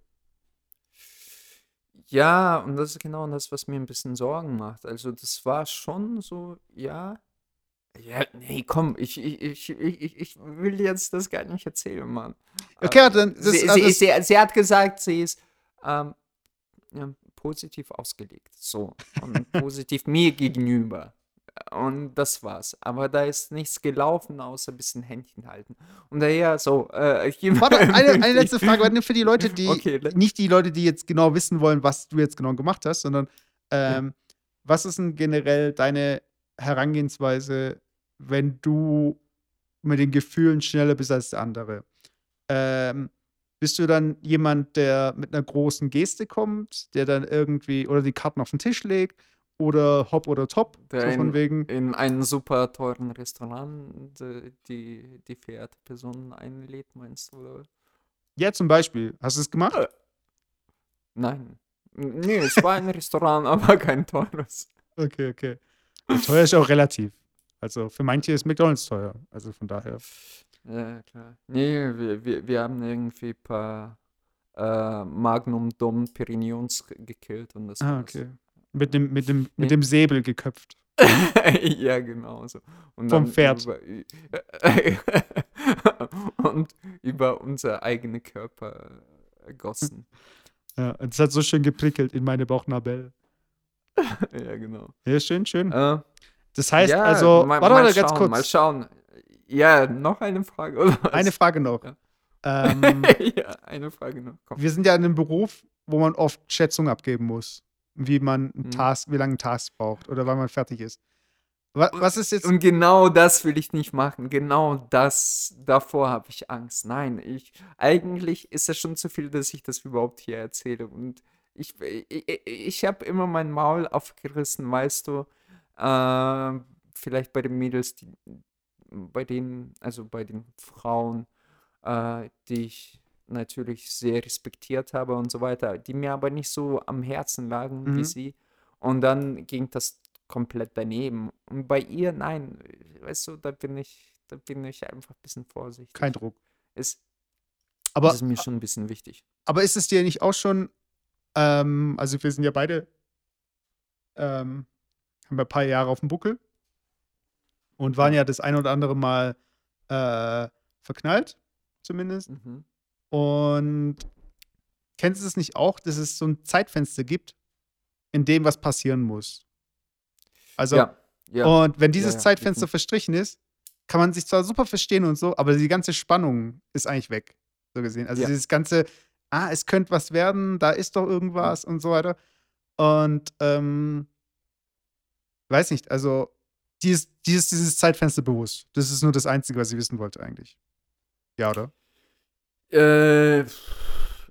Ja, und das ist genau das, was mir ein bisschen Sorgen macht. Also, das war schon so, ja. Ja, nee, komm, ich, ich, ich, ich, will jetzt das gar nicht erzählen, Mann. Okay, Äh, dann das, sie, also sie, hat gesagt, sie ist ähm, ja, positiv ausgelegt. So. Und positiv mir gegenüber. Und das war's. Aber da ist nichts gelaufen, außer ein bisschen Händchen halten. Und daher so. Äh, Warte, eine, eine letzte Frage, warte, für die Leute, die Okay, nicht die Leute, die jetzt genau wissen wollen, was du jetzt genau gemacht hast, sondern ähm, was ist denn generell deine Herangehensweise, wenn du mit den Gefühlen schneller bist als der andere? Ähm, bist du dann jemand, der mit einer großen Geste kommt, der dann irgendwie oder die Karten auf den Tisch legt oder hopp oder top, Der so von in- wegen, in einem super teuren Restaurant äh, die, die verehrte Person einlädt, meinst du? Oder? ja zum Beispiel, hast du es gemacht? Äh. Nein. Nee, es war ein Restaurant, aber kein teures. Okay, okay. Und teuer ist auch relativ. Also für manche ist McDonalds teuer. Also von daher. Ja, klar. Nee, wir, wir, wir haben irgendwie ein paar äh, Magnum Dom Perignons ge- gekillt und das Ah, okay. Mit dem, mit dem, mit dem Säbel geköpft. ja, genau so. Und Vom Pferd. Über, und über unser eigene Körper äh, gossen. Ja, das hat so schön geprickelt in meine Bauchnabel. ja, genau. Ja, schön, schön. Äh, Das heißt ja, also, mal, warte mal mal schauen, ganz kurz. Mal schauen. Ja, noch eine Frage, oder? was? Eine Frage noch. Ja. Ähm, ja, eine Frage noch. Komm. wir sind ja in einem Beruf, wo man oft Schätzungen abgeben muss, wie man einen Mhm. Task, wie lange ein Task braucht oder wann man fertig ist. Was, was ist jetzt? Und genau das will ich nicht machen. Genau das, davor habe ich Angst. Nein, ich, eigentlich ist das schon zu viel, dass ich das überhaupt hier erzähle. Und ich, ich, ich- ich habe immer mein Maul aufgerissen, weißt du. Äh, vielleicht bei den Mädels, die, bei denen, also bei den Frauen, äh, die ich natürlich sehr respektiert habe und so weiter, die mir aber nicht so am Herzen lagen Mhm. wie sie. Und dann ging das komplett daneben. Und bei ihr, nein, weißt du, da bin ich, da bin ich einfach ein bisschen vorsichtig. Kein Druck. Ist, Aber, das ist mir schon ein bisschen wichtig. aber ist es dir nicht auch schon, ähm, also wir sind ja beide, ähm, haben ja ein paar Jahre auf dem Buckel und waren ja das ein oder andere Mal äh, verknallt, zumindest. Mhm. Und kennst du es nicht auch, dass es so ein Zeitfenster gibt, in dem was passieren muss? Also, Ja, ja. und wenn dieses ja, Zeitfenster verstrichen ist, kann man sich zwar super verstehen und so, aber die ganze Spannung ist eigentlich weg, so gesehen. Also dieses ganze, ah, es könnte was werden, da ist doch irgendwas und so weiter. Und ähm, weiß nicht, also dieses, dieses, dieses Zeitfenster bewusst. Das ist nur das Einzige, was ich wissen wollte eigentlich. Ja, oder? Äh,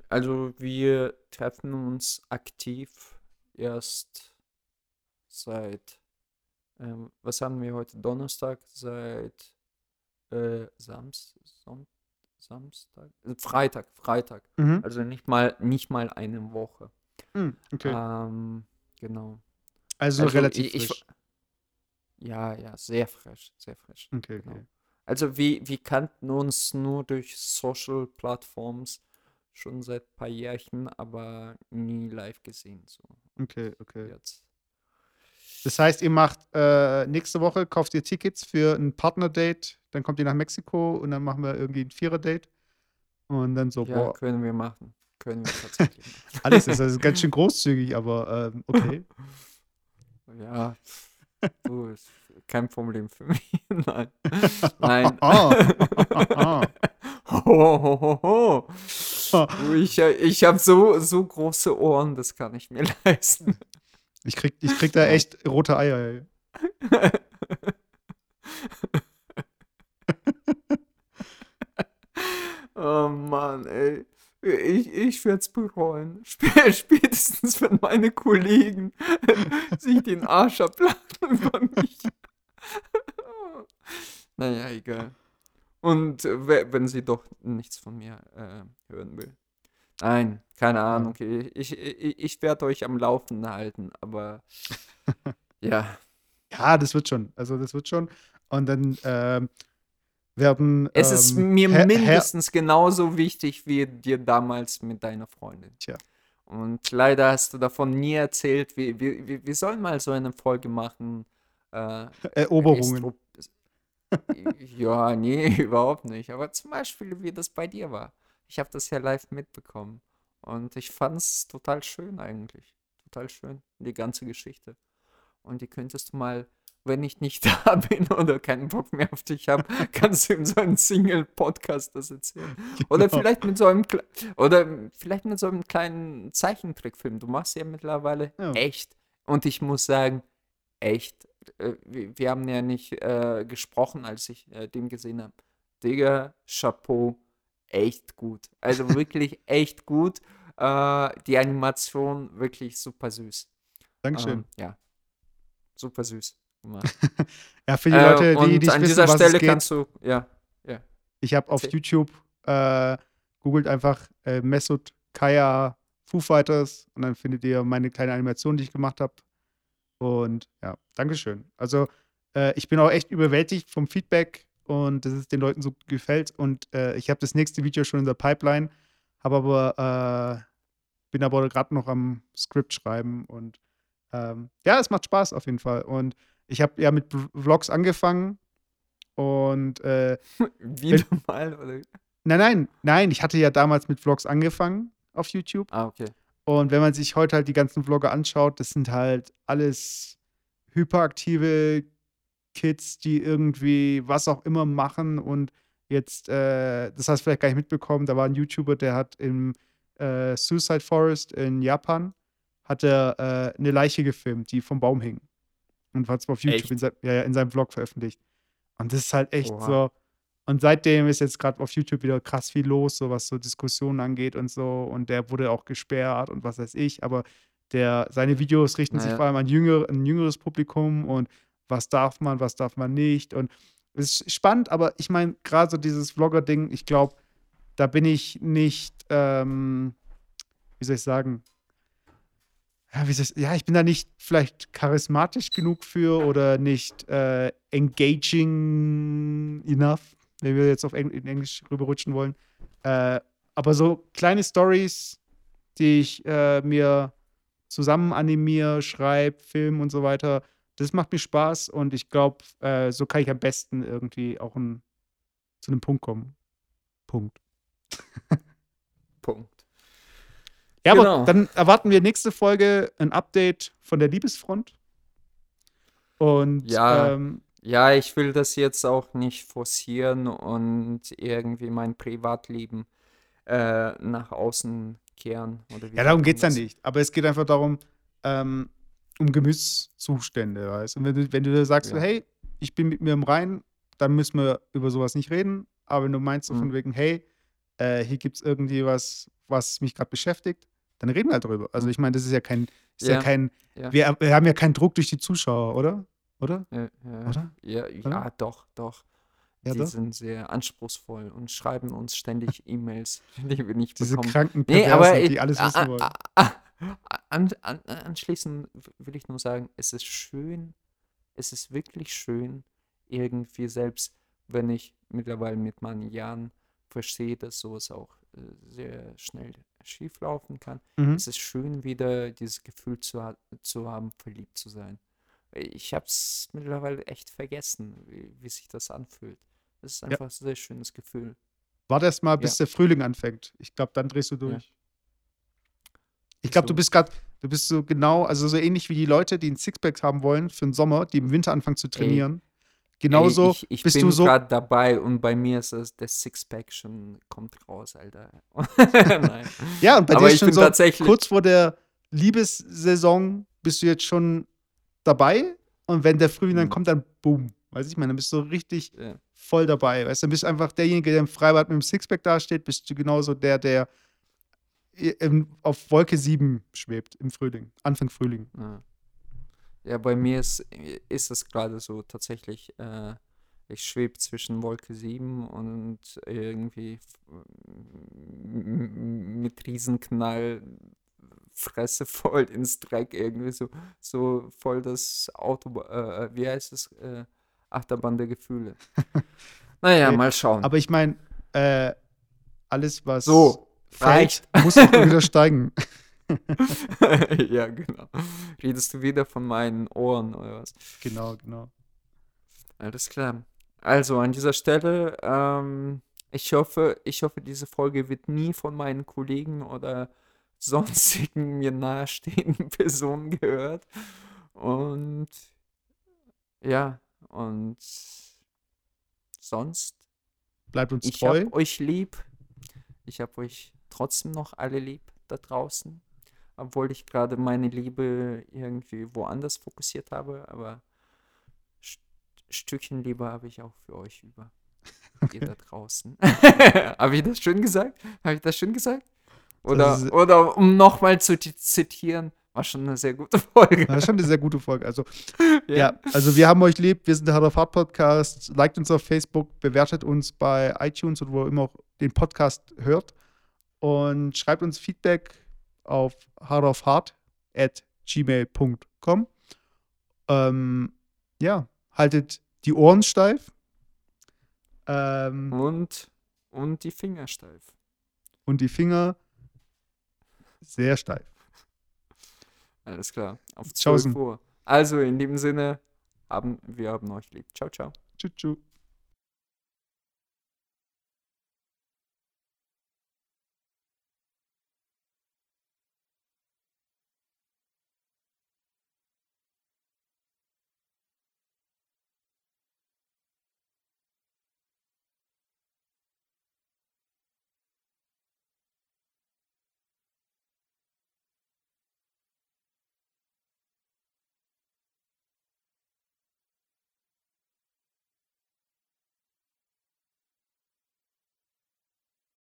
also wir treffen uns aktiv erst seit, ähm, was haben wir heute? Donnerstag, seit äh, Samst, Son Samstag, Freitag, Freitag. Mhm. Also nicht mal, nicht mal eine Woche. Hm, okay. Ähm, genau. Also Also relativ ich, ich, frisch. ja, ja, sehr frisch, sehr frisch. Okay, Genau. okay. Also wir, wir kannten uns nur durch Social Plattforms schon seit ein paar Jährchen, aber nie live gesehen. So Okay, okay. jetzt. Das heißt, ihr macht äh, nächste Woche, kauft ihr Tickets für ein Partner-Date, dann kommt ihr nach Mexiko und dann machen wir irgendwie ein Vierer-Date. Und dann so, Ja, boah, können wir machen. Können wir tatsächlich machen. alles ist also ganz schön großzügig, aber ähm, okay. Ja, du, ist kein Problem für mich. Nein. Nein. Ah. Ho, ho, ho, Ich, ich habe so, so große Ohren, das kann ich mir leisten. Ich krieg, ich krieg da echt rote Eier. Ey. Oh Mann, ey. Ich, ich werde es bereuen. Sp- Spätestens, wenn meine Kollegen sich den Arsch ablachen über mich. naja, egal. Und äh, we- wenn sie doch nichts von mir äh, hören will. Nein, keine Ahnung. Okay. Ich, ich, ich werde euch am Laufenden halten, aber ja. Ja, das wird schon. Also das wird schon. Und dann ähm, werden. Es ist ähm, mir Herr- mindestens genauso wichtig wie dir damals mit deiner Freundin. Tja. Und leider hast du davon nie erzählt. Wir, wir, wir- wir sollen mal so eine Folge machen. Äh, Eroberungen. Ja, nee, überhaupt nicht. Aber zum Beispiel, wie das bei dir war. Ich habe das ja live mitbekommen. Und ich fand es total schön eigentlich. Total schön, die ganze Geschichte. Und die könntest du mal, wenn ich nicht da bin oder keinen Bock mehr auf dich habe, kannst du in so einem Single-Podcast das erzählen. Oder Genau. vielleicht mit so einem oder vielleicht mit so einem kleinen Zeichentrickfilm. Du machst ja mittlerweile Ja. echt. Und ich muss sagen, echt. Äh, wir, wir haben ja nicht äh, gesprochen, als ich äh, den gesehen habe. Digga, Chapeau, echt gut. Also wirklich echt gut. Äh, die Animation wirklich super süß. Dankeschön. Ähm, ja, super süß gemacht. ja, für die Äh, Leute, die und nicht an wissen, dieser was Stelle es geht, kannst du, ja, ja. ich habe auf. YouTube äh, googelt einfach äh, Mesut Kaya Foo Fighters und dann findet ihr meine kleine Animation, die ich gemacht habe. Und ja, Dankeschön. Also äh, ich bin auch echt überwältigt vom Feedback und dass es den Leuten so gefällt. Und äh, ich habe das nächste Video schon in der Pipeline, habe aber äh, bin aber gerade noch am Skript schreiben und ähm, ja, es macht Spaß auf jeden Fall. Und ich habe ja mit Vlogs angefangen und äh, Wieder mal, oder? Nein, nein, nein, ich hatte ja damals mit Vlogs angefangen auf YouTube. Ah, okay. Und wenn man sich heute halt die ganzen Vlogger anschaut, das sind halt alles hyperaktive Kids, die irgendwie was auch immer machen und jetzt, äh, das hast du vielleicht gar nicht mitbekommen, da war ein YouTuber, der hat im äh, Suicide Forest in Japan, hat er äh, eine Leiche gefilmt, die vom Baum hing. Und hat es auf YouTube in, sein, ja, ja, in seinem Vlog veröffentlicht. Und das ist halt echt Oha. so. Und seitdem ist jetzt gerade auf YouTube wieder krass viel los, so was so Diskussionen angeht und so. Und der wurde auch gesperrt und was weiß ich. Aber der, seine Videos richten sich Naja. vor allem an jünger, ein jüngeres Publikum und was darf man, was darf man nicht. Und es ist spannend, aber ich meine, gerade so dieses Vlogger-Ding, ich glaube, da bin ich nicht, ähm, wie soll ich sagen, ja, wie soll ich, ja, ich bin da nicht vielleicht charismatisch genug für oder nicht äh, engaging enough, wenn wir jetzt auf Eng in Englisch rüberrutschen wollen. Äh, aber so kleine Stories, die ich äh, mir zusammen animiere, schreibe, film und so weiter, das macht mir Spaß und ich glaube, äh, so kann ich am besten irgendwie auch ein, zu einem Punkt kommen. Punkt. Punkt. Ja, Genau. aber dann erwarten wir nächste Folge ein Update von der Liebesfront. Und Ja. ähm, Ja, ich will das jetzt auch nicht forcieren und irgendwie mein Privatleben äh, nach außen kehren. Ja, darum geht es ja nicht. Aber es geht einfach darum, ähm, um Gemütszustände, weißt Und wenn du, wenn du sagst, Ja. hey, ich bin mit mir im Reinen, dann müssen wir über sowas nicht reden. Aber wenn du meinst so Mhm. von wegen, hey, äh, hier gibt es irgendwie was, was mich gerade beschäftigt, dann reden wir halt drüber. Also ich meine, das ist ja kein, ist ja, Ja, kein, ja. Wir, wir haben ja keinen Druck durch die Zuschauer, oder? Oder? Ja, Oder? ja, ja, doch, doch. Ja, die doch? sind sehr anspruchsvoll und schreiben uns ständig E-Mails, die wir nicht Diese bekommen. kranken Nee, Perversen, aber die äh, alles wissen a- wollen. a- a- an, an, anschließend will ich nur sagen, es ist schön, es ist wirklich schön, irgendwie selbst, wenn ich mittlerweile mit meinen Jahren verstehe, dass sowas auch äh, sehr schnell schief laufen kann. Mhm. Es ist schön, wieder dieses Gefühl zu, ha zu haben, verliebt zu sein. Ich habe es mittlerweile echt vergessen, wie, wie sich das anfühlt. Es ist einfach ein sehr schönes Gefühl. Warte erst mal, bis Ja. der Frühling anfängt. Ich glaube, dann drehst du durch. Ich glaube, du bist gerade, du bist so genau, also so ähnlich wie die Leute, die ein Sixpack haben wollen für den Sommer, die im Winter anfangen zu trainieren. Genauso ich, ich bist bin du so. gerade dabei und bei mir ist es, der Sixpack schon kommt raus, Alter. Ja, und bei Aber dir ist ich schon so tatsächlich- kurz vor der Liebessaison bist du jetzt schon dabei und wenn der Frühling dann Mhm. kommt, dann boom. Weiß ich meine, dann bist du richtig Ja. voll dabei. Weißt du, dann bist du einfach derjenige, der im Freibad mit dem Sixpack dasteht, bist du genauso der, der auf Wolke 7 schwebt im Frühling, Anfang Frühling. Ja. Ja, bei mir ist, ist es gerade so tatsächlich, äh, ich schwebe zwischen Wolke 7 und irgendwie mit Riesenknall Fresse voll ins Dreck, irgendwie so, so voll das Auto, äh, wie heißt es, äh, Achterbahn der Gefühle. Naja, Okay, mal schauen. Aber ich meine, äh, alles, was So, reicht. muss auch wieder steigen. ja, genau. Redest du wieder von meinen Ohren oder was? Genau, genau. Alles klar. Also an dieser Stelle, ähm, ich hoffe, ich hoffe, diese Folge wird nie von meinen Kollegen oder sonstigen mir nahestehenden Personen gehört. Und ja, und sonst, Bleibt uns ich treu. hab euch lieb. Ich hab euch trotzdem noch alle lieb da draußen. Obwohl ich gerade meine Liebe irgendwie woanders fokussiert habe, aber St Stückchen Liebe habe ich auch für euch über. Ihr da draußen. habe ich das schön gesagt? Habe ich das schön gesagt? Oder, ist- oder um nochmal zu ti- zitieren, war schon eine sehr gute Folge. Ist schon eine sehr gute Folge. Also, ja, also wir haben euch lieb. Wir sind der Hard of Hard Podcast. Liked uns auf Facebook, bewertet uns bei iTunes oder wo ihr immer auch den Podcast hört. Und schreibt uns Feedback auf hardofhard at gmail.com. Ähm, ja, haltet die Ohren steif. Ähm, Und, und die Finger steif. und die Finger sehr steif. Alles klar. Auf 12 Tschaußen. Uhr. Also in dem Sinne, haben, wir haben euch lieb. Ciao, ciao. Tschüss. tschüss.